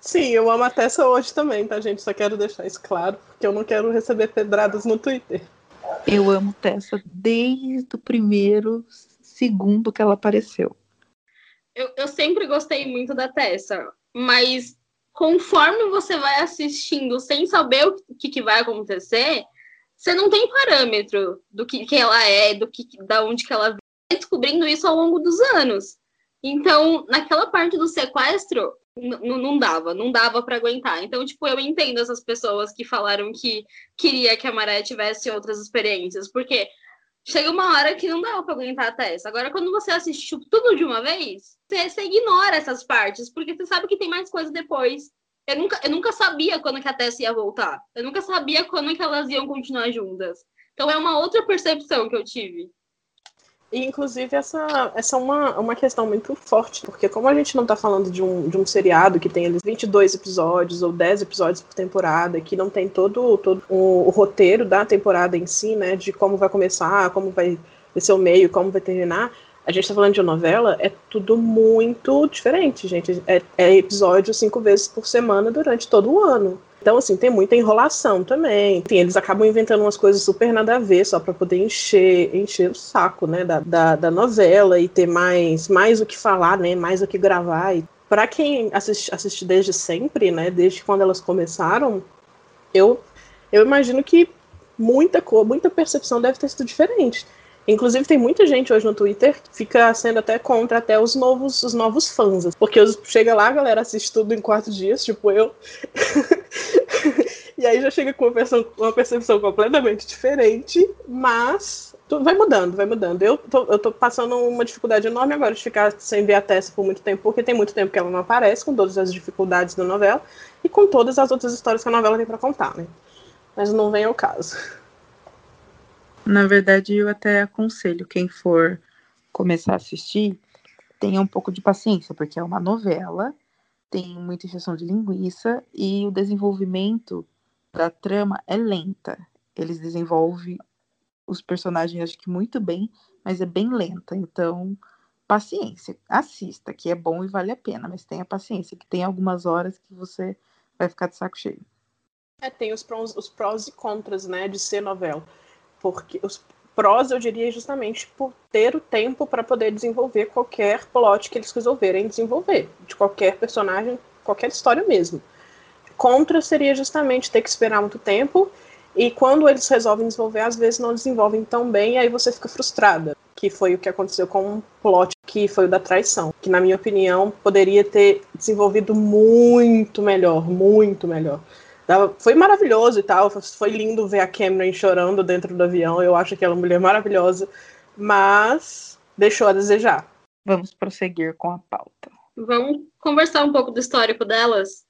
Sim, eu amo a Tessa hoje também, tá, gente? Só quero deixar isso claro, porque eu não quero receber pedradas no Twitter. Eu amo Tessa desde o primeiro segundo que ela apareceu. Eu, eu sempre gostei muito da Tessa, mas conforme você vai assistindo sem saber o que, que vai acontecer, você não tem parâmetro do que, que ela é, do que, da onde que ela vai descobrindo isso ao longo dos anos. Então, naquela parte do sequestro, não dava, não dava para aguentar. Então, tipo, eu entendo essas pessoas que falaram que queria que a Maré tivesse outras experiências, porque chega uma hora que não dava para aguentar a Tessa. Agora, quando você assiste tipo, tudo de uma vez, você, você, ignora essas partes, porque você sabe que tem mais coisa depois. Eu nunca, eu nunca sabia quando que a Tessa ia voltar. Eu nunca sabia quando que elas iam continuar juntas. Então é uma outra percepção que eu tive. E, inclusive, essa, essa é uma, uma questão muito forte, porque como a gente não está falando de um, de um seriado que tem eles 22 episódios ou 10 episódios por temporada, que não tem todo, todo o, o roteiro da temporada em si, né, de como vai começar, como vai ser o meio, como vai terminar, a gente está falando de uma novela, é tudo muito diferente, gente. É, é episódio cinco vezes por semana durante todo o ano. Então, assim, tem muita enrolação também. Enfim, eles acabam inventando umas coisas super nada a ver, só para poder encher, encher o saco, né, da, da, da, novela e ter mais, mais o que falar, né, mais o que gravar. E para quem assiste, assiste desde sempre, né, desde quando elas começaram, eu, eu imagino que muita muita percepção deve ter sido diferente. Inclusive, tem muita gente hoje no Twitter que fica sendo até contra até os novos, os novos fãs. Porque chega lá, a galera assiste tudo em quatro dias, tipo eu. [LAUGHS] e aí já chega com uma percepção, uma percepção completamente diferente, mas vai mudando, vai mudando. Eu tô, eu tô passando uma dificuldade enorme agora de ficar sem ver a Tessa por muito tempo, porque tem muito tempo que ela não aparece, com todas as dificuldades da novela, e com todas as outras histórias que a novela tem para contar, né? Mas não vem ao caso. Na verdade, eu até aconselho quem for começar a assistir, tenha um pouco de paciência, porque é uma novela, tem muita injeção de linguiça e o desenvolvimento da trama é lenta. Eles desenvolvem os personagens, acho que muito bem, mas é bem lenta. Então, paciência, assista, que é bom e vale a pena, mas tenha paciência, que tem algumas horas que você vai ficar de saco cheio. É, tem os prós, os prós e contras, né, de ser novela porque os prós eu diria justamente por ter o tempo para poder desenvolver qualquer plot que eles resolverem desenvolver, de qualquer personagem, qualquer história mesmo. Contra seria justamente ter que esperar muito tempo e quando eles resolvem desenvolver, às vezes não desenvolvem tão bem e aí você fica frustrada, que foi o que aconteceu com um plot que foi o da traição, que na minha opinião poderia ter desenvolvido muito melhor, muito melhor foi maravilhoso e tal. Foi lindo ver a Cameron chorando dentro do avião. Eu acho aquela mulher maravilhosa, mas deixou a desejar. Vamos prosseguir com a pauta. Vamos conversar um pouco do histórico delas?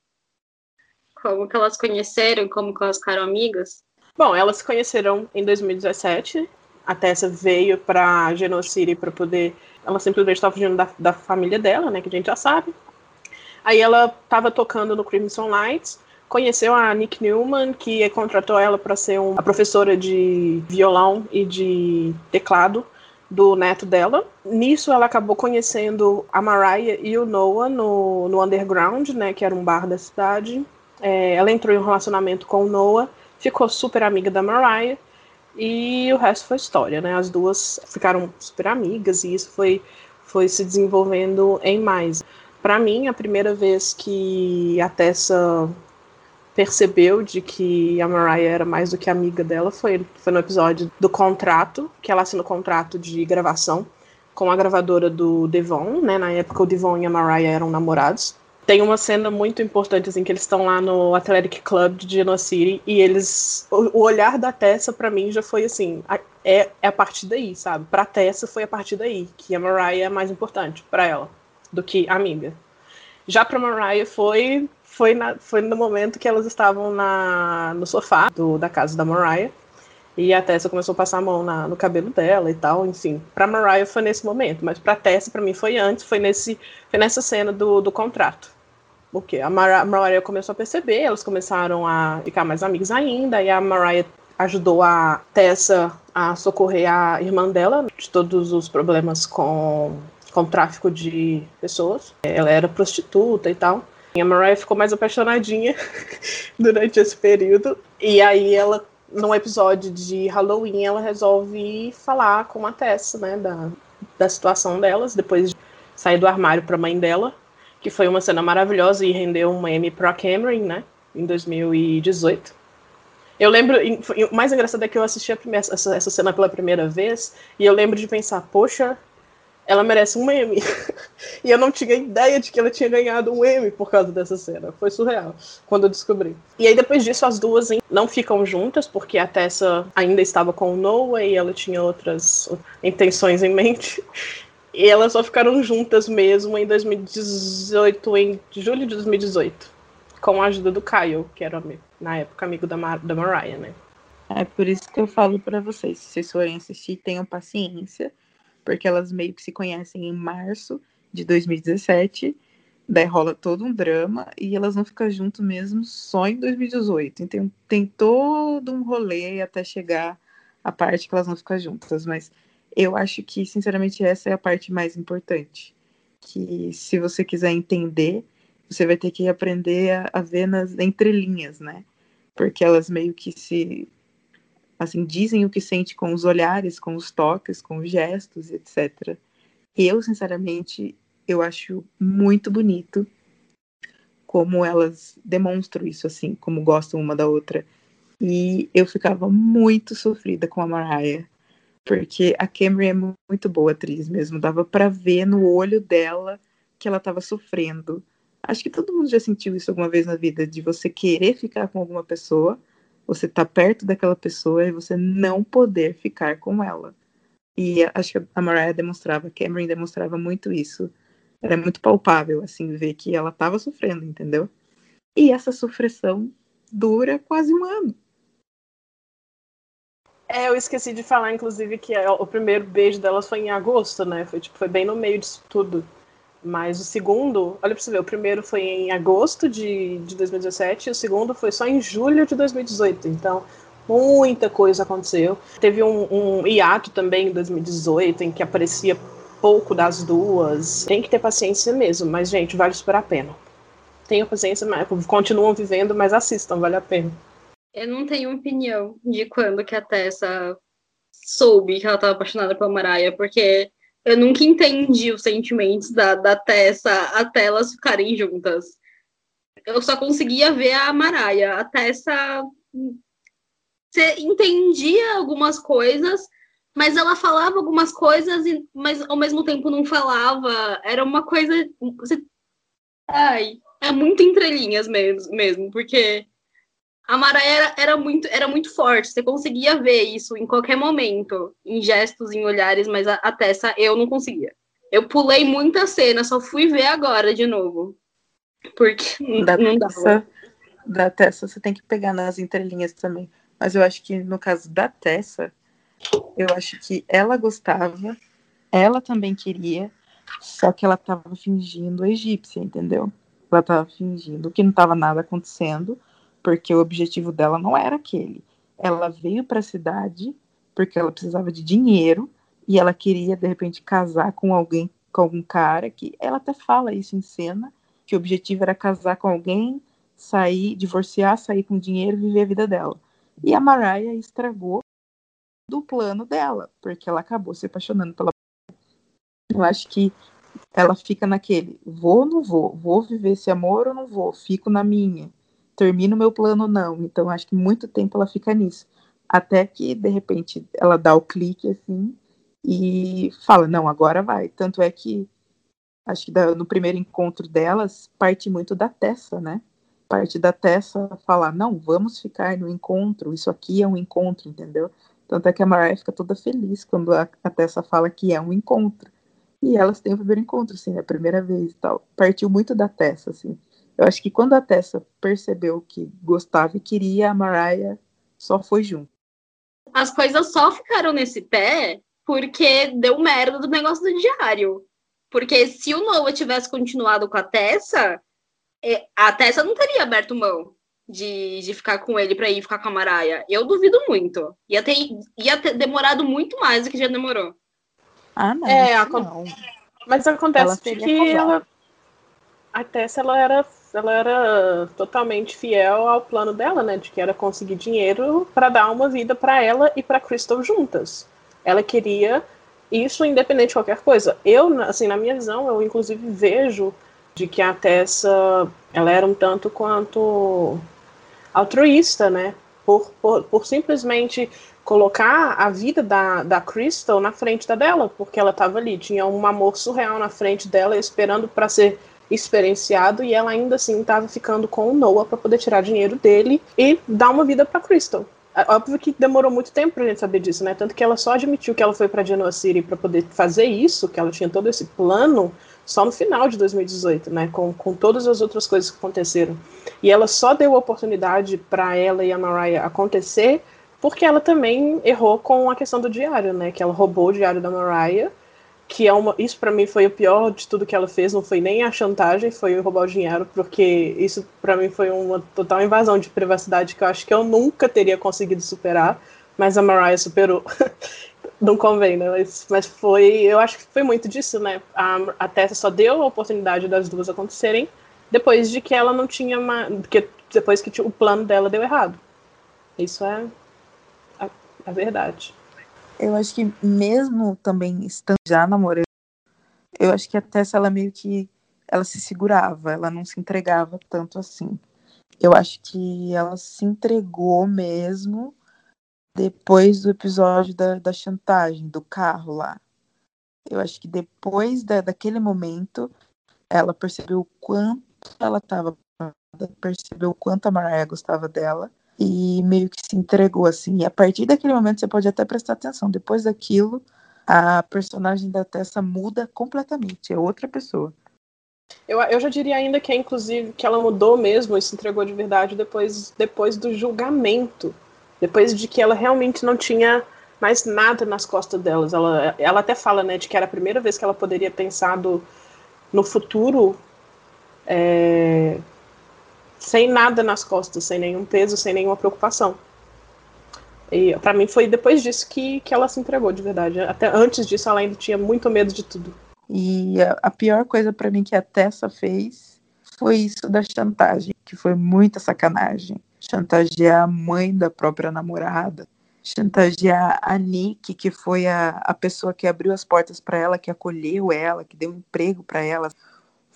Como que elas conheceram, como que elas ficaram amigas? Bom, elas se conheceram em 2017. A Tessa veio para Genocity para poder. Ela simplesmente estava fugindo da, da família dela, né? Que a gente já sabe. Aí ela estava tocando no Crimson Lights, conheceu a Nick Newman, que contratou ela para ser uma professora de violão e de teclado do neto dela. Nisso ela acabou conhecendo a Mariah e o Noah no, no Underground, né, que era um bar da cidade. É, ela entrou em um relacionamento com o Noah, ficou super amiga da Mariah e o resto foi história, né? As duas ficaram super amigas e isso foi, foi se desenvolvendo em mais. Para mim, a primeira vez que a Tessa percebeu de que a Mariah era mais do que amiga dela foi, foi no episódio do contrato, que ela assina o contrato de gravação com a gravadora do Devon, né? Na época o Devon e a Mariah eram namorados. Tem uma cena muito importante, assim, que eles estão lá no Athletic Club de Genocity e eles. O, olhar da Tessa, para mim, já foi assim. A, é, é a partir daí, sabe? Pra Tessa foi a partir daí, que a Mariah é mais importante para ela do que amiga. Já pra Mariah foi foi, na, foi no momento que elas estavam na, no sofá do, da casa da Mariah. E a Tessa começou a passar a mão na, no cabelo dela e tal, enfim. Pra Mariah foi nesse momento, mas pra Tessa, pra mim, foi antes, foi, nesse, foi nessa cena do, do contrato. Porque a, Mar a Mariah começou a perceber, elas começaram a ficar mais amigas ainda, e a Mariah ajudou a Tessa a socorrer a irmã dela de todos os problemas com com tráfico de pessoas. Ela era prostituta e tal. A Mariah ficou mais apaixonadinha [LAUGHS] durante esse período. E aí ela, num episódio de Halloween, ela resolve falar com a Tessa, né, da, da situação delas, depois de sair do armário para mãe dela, que foi uma cena maravilhosa e rendeu uma Emmy pra Cameron, né, em 2018. Eu lembro, o mais engraçado é que eu assisti primeira, essa, essa cena pela primeira vez e eu lembro de pensar, poxa, ela merece um Emmy. [LAUGHS] e eu não tinha ideia de que ela tinha ganhado um Emmy por causa dessa cena. Foi surreal quando eu descobri. E aí depois disso as duas não ficam juntas porque a Tessa ainda estava com o Noah e ela tinha outras intenções em mente. E elas só ficaram juntas mesmo em 2018, em julho de 2018, com a ajuda do Kyle, que era na época amigo da, Mar da Mariah, né? É por isso que eu falo para vocês, se vocês forem assistir, tenham paciência porque elas meio que se conhecem em março de 2017, daí rola todo um drama e elas vão ficar juntas mesmo só em 2018. Então tem todo um rolê até chegar a parte que elas vão ficar juntas, mas eu acho que, sinceramente, essa é a parte mais importante. Que se você quiser entender, você vai ter que aprender a, a ver nas entrelinhas, né? Porque elas meio que se assim, dizem o que sente com os olhares, com os toques, com os gestos, etc. Eu, sinceramente, eu acho muito bonito como elas demonstram isso, assim, como gostam uma da outra. E eu ficava muito sofrida com a Mariah, porque a Cameron é muito boa atriz mesmo, dava para ver no olho dela que ela estava sofrendo. Acho que todo mundo já sentiu isso alguma vez na vida, de você querer ficar com alguma pessoa, você tá perto daquela pessoa e você não poder ficar com ela. E acho que a Mariah demonstrava, a Cameron demonstrava muito isso. Era muito palpável, assim, ver que ela estava sofrendo, entendeu? E essa sofreção dura quase um ano. É, eu esqueci de falar, inclusive, que o primeiro beijo delas foi em agosto, né? Foi, tipo, foi bem no meio disso tudo. Mas o segundo, olha pra você ver, o primeiro foi em agosto de, de 2017 e o segundo foi só em julho de 2018. Então, muita coisa aconteceu. Teve um, um hiato também em 2018 em que aparecia pouco das duas. Tem que ter paciência mesmo, mas, gente, vale super a pena. Tenham paciência, mas continuam vivendo, mas assistam, vale a pena. Eu não tenho opinião de quando que a Tessa soube que ela estava apaixonada pela Mariah, porque eu nunca entendi os sentimentos da, da Tessa até elas ficarem juntas. Eu só conseguia ver a Maraia. A Tessa. Você entendia algumas coisas, mas ela falava algumas coisas, mas ao mesmo tempo não falava. Era uma coisa. Você... Ai, é muito entrelinhas mesmo, mesmo porque a Mara era, era, muito, era muito forte, você conseguia ver isso em qualquer momento, em gestos, em olhares, mas a, a Tessa eu não conseguia. Eu pulei muita cena, só fui ver agora de novo. Porque [LAUGHS] Da não. Tessa, da Tessa, você tem que pegar nas entrelinhas também. Mas eu acho que no caso da Tessa, eu acho que ela gostava, ela também queria, só que ela tava fingindo egípcia, entendeu? Ela tava fingindo que não tava nada acontecendo, porque o objetivo dela não era aquele. Ela veio para a cidade porque ela precisava de dinheiro e ela queria de repente casar com alguém, com algum cara que ela até fala isso em cena, que o objetivo era casar com alguém, sair, divorciar, sair com dinheiro viver a vida dela. E a Mariah estragou do plano dela, porque ela acabou se apaixonando pela. Eu acho que ela fica naquele: vou ou não vou? Vou viver esse amor ou não vou? Fico na minha. Termino meu plano não. Então, acho que muito tempo ela fica nisso. Até que, de repente, ela dá o clique assim e fala: não, agora vai. Tanto é que acho que no primeiro encontro delas parte muito da Tessa, né? Parte da Tessa falar: não, vamos ficar no encontro, isso aqui é um encontro, entendeu? Tanto é que a Mariah fica toda feliz quando a, a Tessa fala que é um encontro. E elas têm o primeiro encontro, assim, a primeira vez e tal. Partiu muito da Tessa, assim. Eu acho que quando a Tessa percebeu que gostava e queria, a Mariah só foi junto. As coisas só ficaram nesse pé porque deu merda do negócio do diário. Porque se o Noah tivesse continuado com a Tessa, é, a Tessa não teria aberto mão de, de ficar com ele pra ir ficar com a Mariah. Eu duvido muito. Ia ter, ia ter demorado muito mais do que já demorou. Ah, não. É, não. Mas acontece Ela que ela. A Tessa ela era, ela era totalmente fiel ao plano dela, né? De que era conseguir dinheiro para dar uma vida para ela e para Crystal juntas. Ela queria isso independente de qualquer coisa. Eu, assim, na minha visão, eu inclusive vejo de que a Tessa ela era um tanto quanto altruísta, né? Por, por, por simplesmente colocar a vida da, da Crystal na frente da dela, porque ela estava ali, tinha um amor surreal na frente dela, esperando para ser experienciado, e ela ainda assim estava ficando com o Noah para poder tirar dinheiro dele e dar uma vida para Crystal. É Óbvio que demorou muito tempo pra gente saber disso, né? Tanto que ela só admitiu que ela foi pra Genoa City para poder fazer isso, que ela tinha todo esse plano, só no final de 2018, né? Com, com todas as outras coisas que aconteceram. E ela só deu oportunidade para ela e a Mariah acontecer porque ela também errou com a questão do diário, né? Que ela roubou o diário da Mariah, que é uma. Isso para mim foi o pior de tudo que ela fez. Não foi nem a chantagem, foi roubar o dinheiro, porque isso para mim foi uma total invasão de privacidade que eu acho que eu nunca teria conseguido superar. Mas a Mariah superou. [LAUGHS] Não convém, né? Mas, mas foi. Eu acho que foi muito disso, né? A, a Tessa só deu a oportunidade das duas acontecerem depois de que ela não tinha. Porque depois que o plano dela deu errado. Isso é a, a verdade. Eu acho que mesmo também estando já namorando, eu acho que a Tessa, ela meio que ela se segurava, ela não se entregava tanto assim. Eu acho que ela se entregou mesmo depois do episódio da, da chantagem, do carro lá. Eu acho que depois da, daquele momento, ela percebeu o quanto ela estava percebeu o quanto a Mariah gostava dela e meio que se entregou assim. E a partir daquele momento você pode até prestar atenção. Depois daquilo, a personagem da Tessa muda completamente, é outra pessoa. Eu, eu já diria ainda que é, inclusive, que ela mudou mesmo e se entregou de verdade depois, depois do julgamento. Depois de que ela realmente não tinha mais nada nas costas delas. Ela, ela até fala, né, de que era a primeira vez que ela poderia pensar do, no futuro é, sem nada nas costas, sem nenhum peso, sem nenhuma preocupação. E para mim foi depois disso que, que ela se entregou de verdade. Até antes disso ela ainda tinha muito medo de tudo. E a, a pior coisa para mim que a Tessa fez foi isso da chantagem, que foi muita sacanagem. Chantagear a mãe da própria namorada, chantagear a Nick, que foi a, a pessoa que abriu as portas para ela, que acolheu ela, que deu emprego para ela.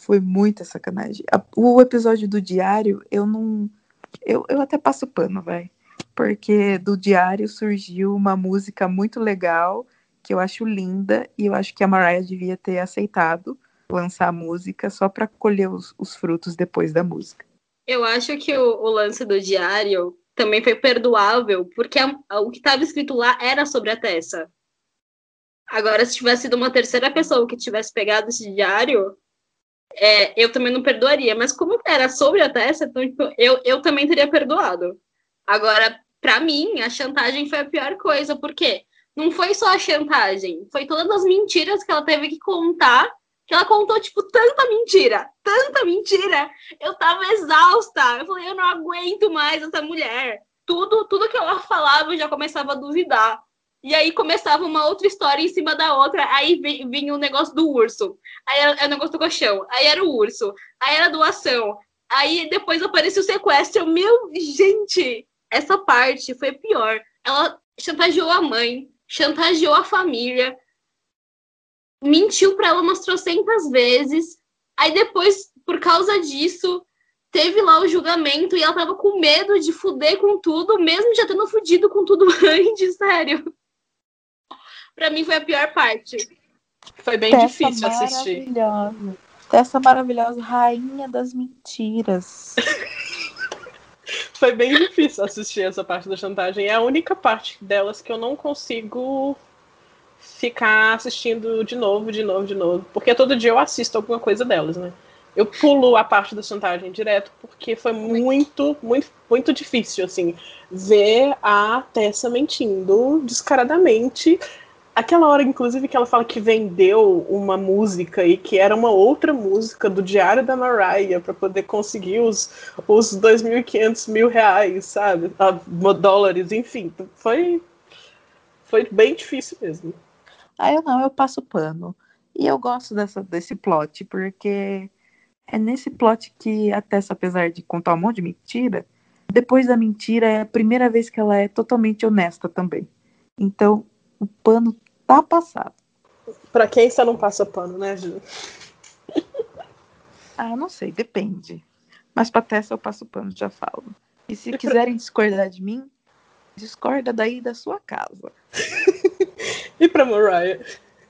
Foi muita sacanagem. O episódio do diário, eu não. Eu, eu até passo pano, vai. Porque do diário surgiu uma música muito legal que eu acho linda e eu acho que a Mariah devia ter aceitado lançar a música só para colher os, os, frutos depois da música. Eu acho que o, o lance do diário também foi perdoável, porque a, a, o que estava escrito lá era sobre a Tessa. Agora, se tivesse sido uma terceira pessoa que tivesse pegado esse diário, é, eu também não perdoaria. Mas como era sobre a Tessa, então, tipo, eu, eu também teria perdoado. Agora, para mim, a chantagem foi a pior coisa, porque não foi só a chantagem, foi todas as mentiras que ela teve que contar, que ela contou, tipo, tanta mentira, tanta mentira. Eu tava exausta. Eu falei, eu não aguento mais essa mulher. Tudo, tudo que ela falava eu já começava a duvidar. E aí começava uma outra história em cima da outra. Aí vinha o negócio do urso. Aí era, era o negócio do colchão. Aí era o urso. Aí era a doação. Aí depois apareceu o sequestro. Meu, gente, essa parte foi pior. Ela chantageou a mãe, chantageou a família, mentiu para ela umas trocentas vezes. Aí depois, por causa disso, teve lá o julgamento e ela tava com medo de fuder com tudo, mesmo já tendo fudido com tudo [LAUGHS] antes, sério para mim foi a pior parte. Foi bem Tessa difícil assistir. Maravilhosa. Tessa maravilhosa, rainha das mentiras. foi bem difícil assistir essa parte da chantagem. É a única parte delas que eu não consigo ficar assistindo de novo, de novo, de novo. Porque todo dia eu assisto alguma coisa delas, né? Eu pulo a parte da chantagem direto porque foi muito, muito, muito difícil, assim, ver a Tessa mentindo descaradamente Aquela hora, inclusive, que ela fala que vendeu uma música e que era uma outra música do Diário da Mariah para poder conseguir os, os 2.500 mil reais, sabe? Ah, dólares, enfim. Foi, foi bem difícil mesmo. Ah, eu não, eu passo pano. E eu gosto dessa, desse plot, porque é nesse plot que a Tessa, apesar de contar um monte de mentira, depois da mentira é a primeira vez que ela é totalmente honesta também. Então, o pano tá passado. Pra quem você não passa pano, né, Ju? ah, não sei, depende. Mas pra Tessa eu passo pano, já falo. E se [LAUGHS] quiserem discordar de mim, discorda daí da sua casa. [LAUGHS] e pra Mariah?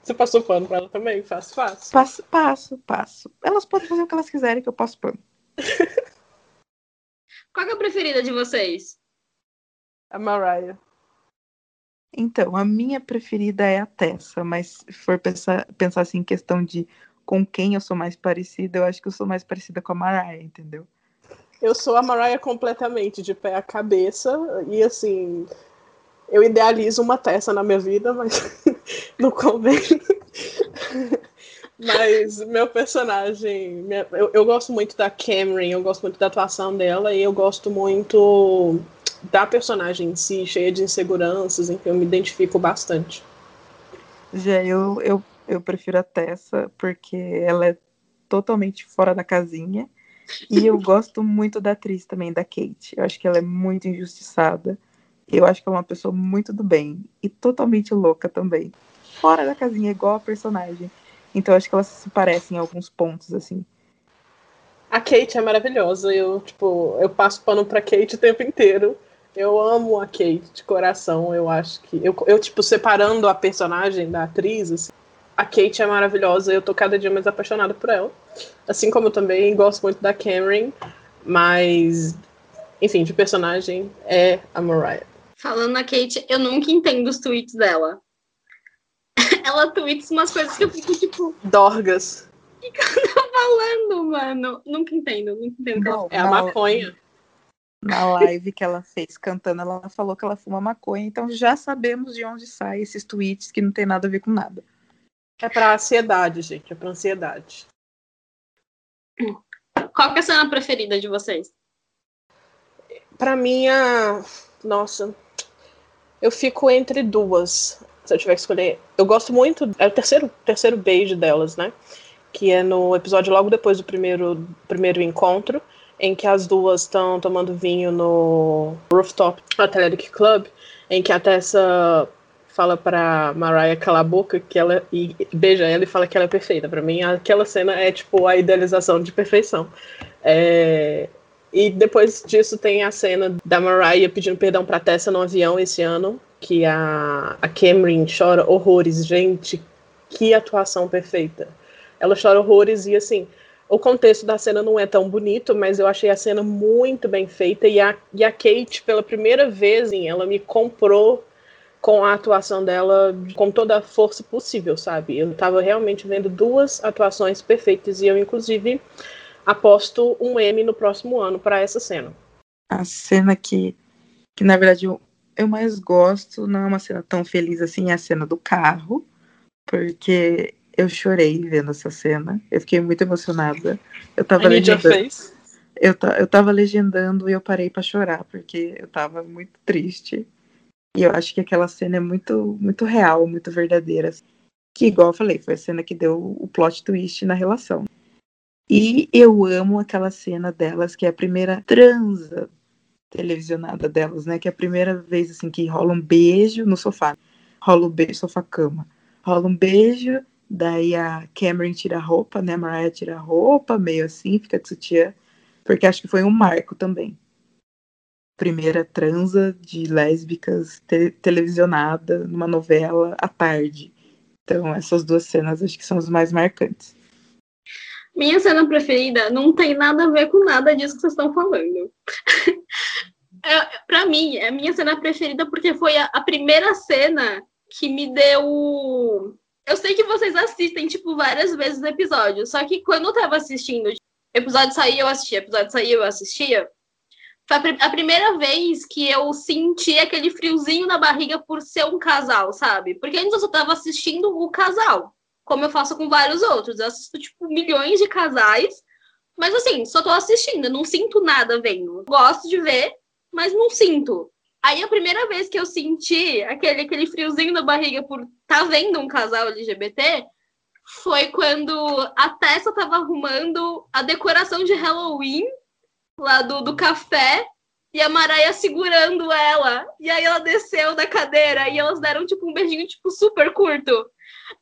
Você passou pano pra ela também? Faço, faço. Passo, passo, passo. Elas podem fazer o que elas quiserem que eu passo pano. [LAUGHS] Qual é a preferida de vocês? A Mariah. Então, a minha preferida é a Tessa, mas se for pensar, pensar assim em questão de com quem eu sou mais parecida, eu acho que eu sou mais parecida com a Mariah, entendeu? Eu sou a Mariah completamente, de pé à cabeça, e assim, eu idealizo uma Tessa na minha vida, mas [LAUGHS] não convém. [LAUGHS] mas meu personagem, minha, eu, eu gosto muito da Cameron, eu gosto muito da atuação dela, e eu gosto muito da personagem em si, cheia de inseguranças, em que eu me identifico bastante. Já eu, eu, eu prefiro a Tessa, porque ela é totalmente fora da casinha. E eu [LAUGHS] gosto muito da atriz também, da Kate. Eu acho que ela é muito injustiçada. Eu acho que ela é uma pessoa muito do bem. E totalmente louca também. Fora da casinha, igual a personagem. Então eu acho que elas se parecem em alguns pontos, assim. A Kate é maravilhosa. Eu, tipo, eu passo pano pra Kate o tempo inteiro. Eu amo a Kate de coração. Eu acho que. Eu, eu tipo, separando a personagem da atriz, assim, a Kate é maravilhosa. Eu tô cada dia mais apaixonada por ela. Assim como eu também gosto muito da Cameron. Mas, enfim, de personagem é a Mariah. Falando na Kate, eu nunca entendo os tweets dela. [LAUGHS] ela tweets umas coisas que eu fico tipo. Dorgas. O que, que ela tá falando, mano? Nunca entendo, nunca entendo. Não, é a maconha na live que ela fez cantando, ela falou que ela fuma maconha, então já sabemos de onde saem esses tweets que não tem nada a ver com nada. É pra ansiedade, gente, é pra ansiedade. Qual que é a cena preferida de vocês? Pra mim, a... nossa, eu fico entre duas, se eu tiver que escolher. Eu gosto muito, é o terceiro, terceiro beijo delas, né? Que é no episódio logo depois do primeiro, primeiro encontro em que as duas estão tomando vinho no Rooftop Athletic Club, em que a Tessa fala para Mariah calar a boca que ela e beija ela e fala que ela é perfeita. Para mim, aquela cena é tipo a idealização de perfeição. É... E depois disso tem a cena da Mariah pedindo perdão para Tessa no avião esse ano, que a, a Cameron chora horrores. Gente, que atuação perfeita. Ela chora horrores e assim, o contexto da cena não é tão bonito, mas eu achei a cena muito bem feita. E a, e a Kate, pela primeira vez, ela me comprou com a atuação dela com toda a força possível, sabe? Eu tava realmente vendo duas atuações perfeitas e eu, inclusive, aposto um M no próximo ano para essa cena. A cena que, que na verdade, eu, eu mais gosto, não é uma cena tão feliz assim, é a cena do carro, porque eu chorei vendo essa cena. Eu fiquei muito emocionada. Eu tava legendando. Eu, eu tava legendando e eu parei para chorar, porque eu tava muito triste. E eu acho que aquela cena é muito, muito real, muito verdadeira. Que, igual eu falei, foi a cena que deu o plot twist na relação. E eu amo aquela cena delas, que é a primeira transa televisionada delas, né? Que é a primeira vez assim que rola um beijo no sofá. Rola um beijo sofá-cama. Rola um beijo, daí a Cameron tira a roupa, né? A Mariah tira a roupa, meio assim, fica de sutiã. Porque acho que foi um marco também. Primeira transa de lésbicas te televisionada numa novela à tarde. Então, essas duas cenas acho que são as mais marcantes. Minha cena preferida não tem nada a ver com nada disso que vocês estão falando. [LAUGHS] é, para mim, é a minha cena preferida porque foi a, a, primeira cena que me deu. Eu sei que vocês assistem, tipo, várias vezes o episódio, só que quando eu tava assistindo, episódio saía, eu assistia, episódio saía, eu assistia. Foi a, a primeira vez que eu senti aquele friozinho na barriga por ser um casal, sabe? Porque antes eu só tava assistindo o casal como eu faço com vários outros. Eu assisto, tipo, milhões de casais, mas assim, só tô assistindo, não sinto nada vendo. Gosto de ver, mas não sinto. Aí a primeira vez que eu senti aquele, aquele friozinho na barriga por tá vendo um casal LGBT foi quando a Tessa tava arrumando a decoração de Halloween lá do, do café e a Maraia segurando ela. E aí ela desceu da cadeira e elas deram tipo um beijinho tipo super curto.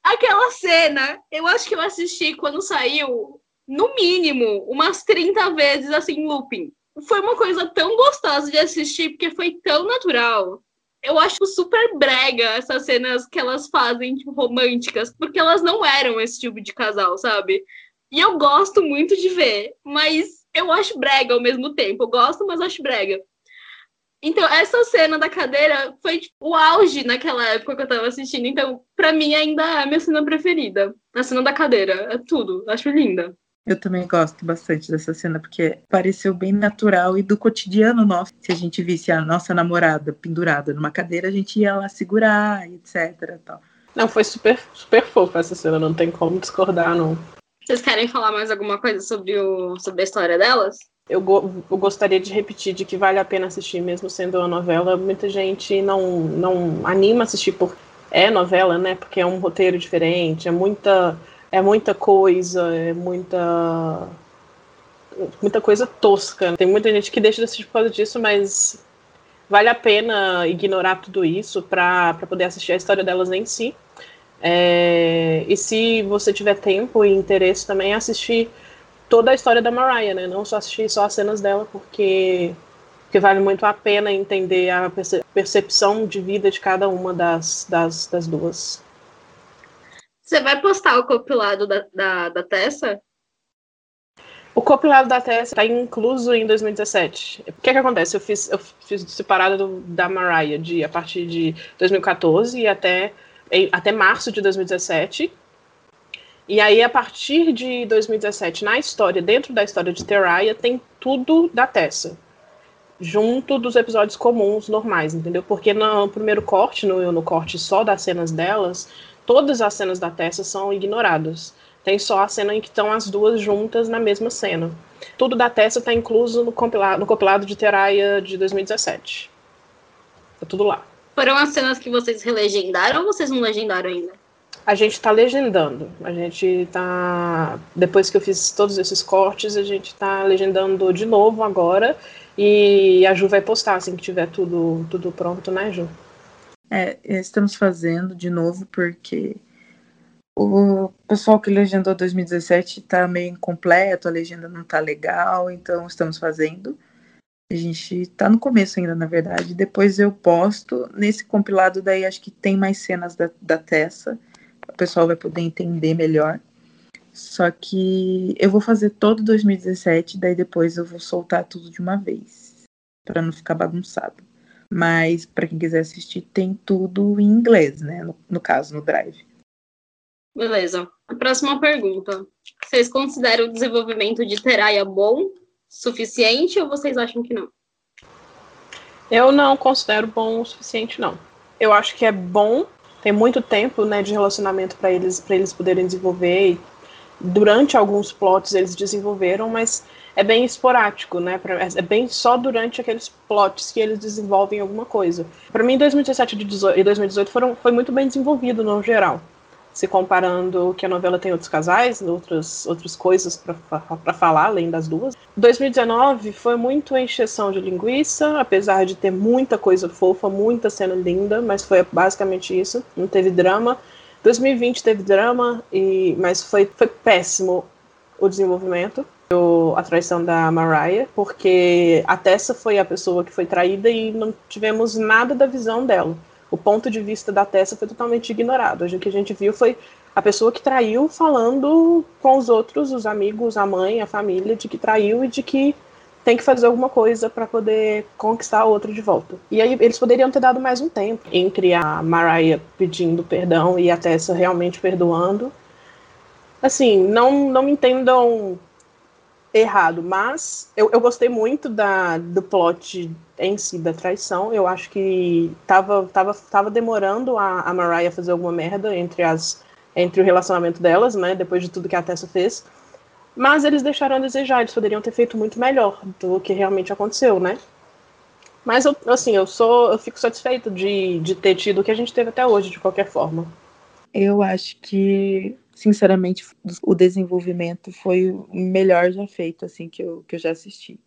Aquela cena, eu acho que eu assisti quando saiu, no mínimo, umas 30 vezes assim, looping. Foi uma coisa tão gostosa de assistir, porque foi tão natural. Eu acho super brega essas cenas que elas fazem, tipo, românticas, porque elas não eram esse tipo de casal, sabe? E eu gosto muito de ver, mas eu acho brega ao mesmo tempo. Eu gosto, mas acho brega. Então, essa cena da cadeira foi tipo, o auge naquela época que eu tava assistindo. Então, pra mim, ainda é a minha cena preferida. A cena da cadeira. É tudo. Acho linda. Eu também gosto bastante dessa cena, porque pareceu bem natural e do cotidiano nosso. Se a gente visse a nossa namorada pendurada numa cadeira, a gente ia lá segurar, etc. Tal. Não, foi super, super fofa essa cena, não tem como discordar, não. Vocês querem falar mais alguma coisa sobre, o, sobre a história delas? eu, go eu, gostaria de repetir de que vale a pena assistir, mesmo sendo uma novela. Muita gente não, não anima assistir por é novela, né? Porque é um roteiro diferente, é muita, é muita coisa, é muita muita coisa tosca. Tem muita gente que deixa de assistir por causa disso, mas vale a pena ignorar tudo isso para poder assistir a história delas em si. É, e se você tiver tempo e interesse também, assistir toda a história da Mariah, né? Não só assistir só as cenas dela, porque, porque vale muito a pena entender a percepção de vida de cada uma das, das, das duas. Você vai postar o compilado da, da, da Tessa? O compilado da Tessa está incluso em 2017. O que, é que acontece? Eu fiz, eu fiz separado do, da Mariah de, a partir de 2014 e até, até março de 2017. E aí, a partir de 2017, na história, dentro da história de Terraia, tem tudo da Tessa. Junto dos episódios comuns, normais, entendeu? Porque no primeiro corte, no, no corte só das cenas delas, todas as cenas da Tessa são ignoradas. Tem só a cena em que estão as duas juntas na mesma cena. Tudo da Tessa está incluso no compilado, no compilado de Terraia de 2017. Tá tudo lá. Foram as cenas que vocês relegendaram ou vocês não legendaram ainda? A gente está legendando. A gente está. Depois que eu fiz todos esses cortes, a gente está legendando de novo agora. E a Ju vai postar assim que tiver tudo, tudo pronto, né, Ju? É, estamos fazendo de novo porque o pessoal que legendou 2017 está meio incompleto, a legenda não está legal, então estamos fazendo. A gente está no começo ainda, na verdade. Depois eu posto. Nesse compilado daí acho que tem mais cenas da, da Tessa o pessoal vai poder entender melhor. Só que eu vou fazer todo 2017, daí depois eu vou soltar tudo de uma vez, para não ficar bagunçado. Mas para quem quiser assistir, tem tudo em inglês, né? No, no caso, no Drive. Beleza. A próxima pergunta. Vocês consideram o desenvolvimento de Teraya bom, suficiente, ou vocês acham que não? Eu não considero bom o suficiente, não. Eu acho que é bom, tem muito tempo né, de relacionamento para eles, eles poderem desenvolver. E durante alguns plots eles desenvolveram, mas é bem esporádico, né? É bem só durante aqueles plots que eles desenvolvem alguma coisa. Para mim, 2017 e 2018 foram, foi muito bem desenvolvido no geral se comparando que a novela tem outros casais, outras, outras coisas para falar, além das duas. 2019 foi muito encheção de linguiça, apesar de ter muita coisa fofa, muita cena linda, mas foi basicamente isso, não teve drama. 2020 teve drama, e, mas foi, foi péssimo o desenvolvimento. A traição da Mariah, porque a Tessa foi a pessoa que foi traída e não tivemos nada da visão dela o ponto de vista da Tessa foi totalmente ignorado. O que a gente viu foi a pessoa que traiu falando com os outros, os amigos, a mãe, a família, de que traiu e de que tem que fazer alguma coisa para poder conquistar a outra de volta. E aí eles poderiam ter dado mais um tempo entre a Mariah pedindo perdão e a Tessa realmente perdoando. Assim, não, não me entendam errado, mas eu, eu gostei muito da, do plot em si da traição. Eu acho que tava, tava, tava demorando a, a Mariah fazer alguma merda entre, as, entre o relacionamento delas, né? Depois de tudo que a Tessa fez. Mas eles deixaram a desejar, eles poderiam ter feito muito melhor do que realmente aconteceu, né? Mas eu, assim, eu sou. Eu fico satisfeito de, de ter tido o que a gente teve até hoje, de qualquer forma. Eu acho que, sinceramente, o desenvolvimento foi o melhor já feito, assim, que eu, que eu já assisti.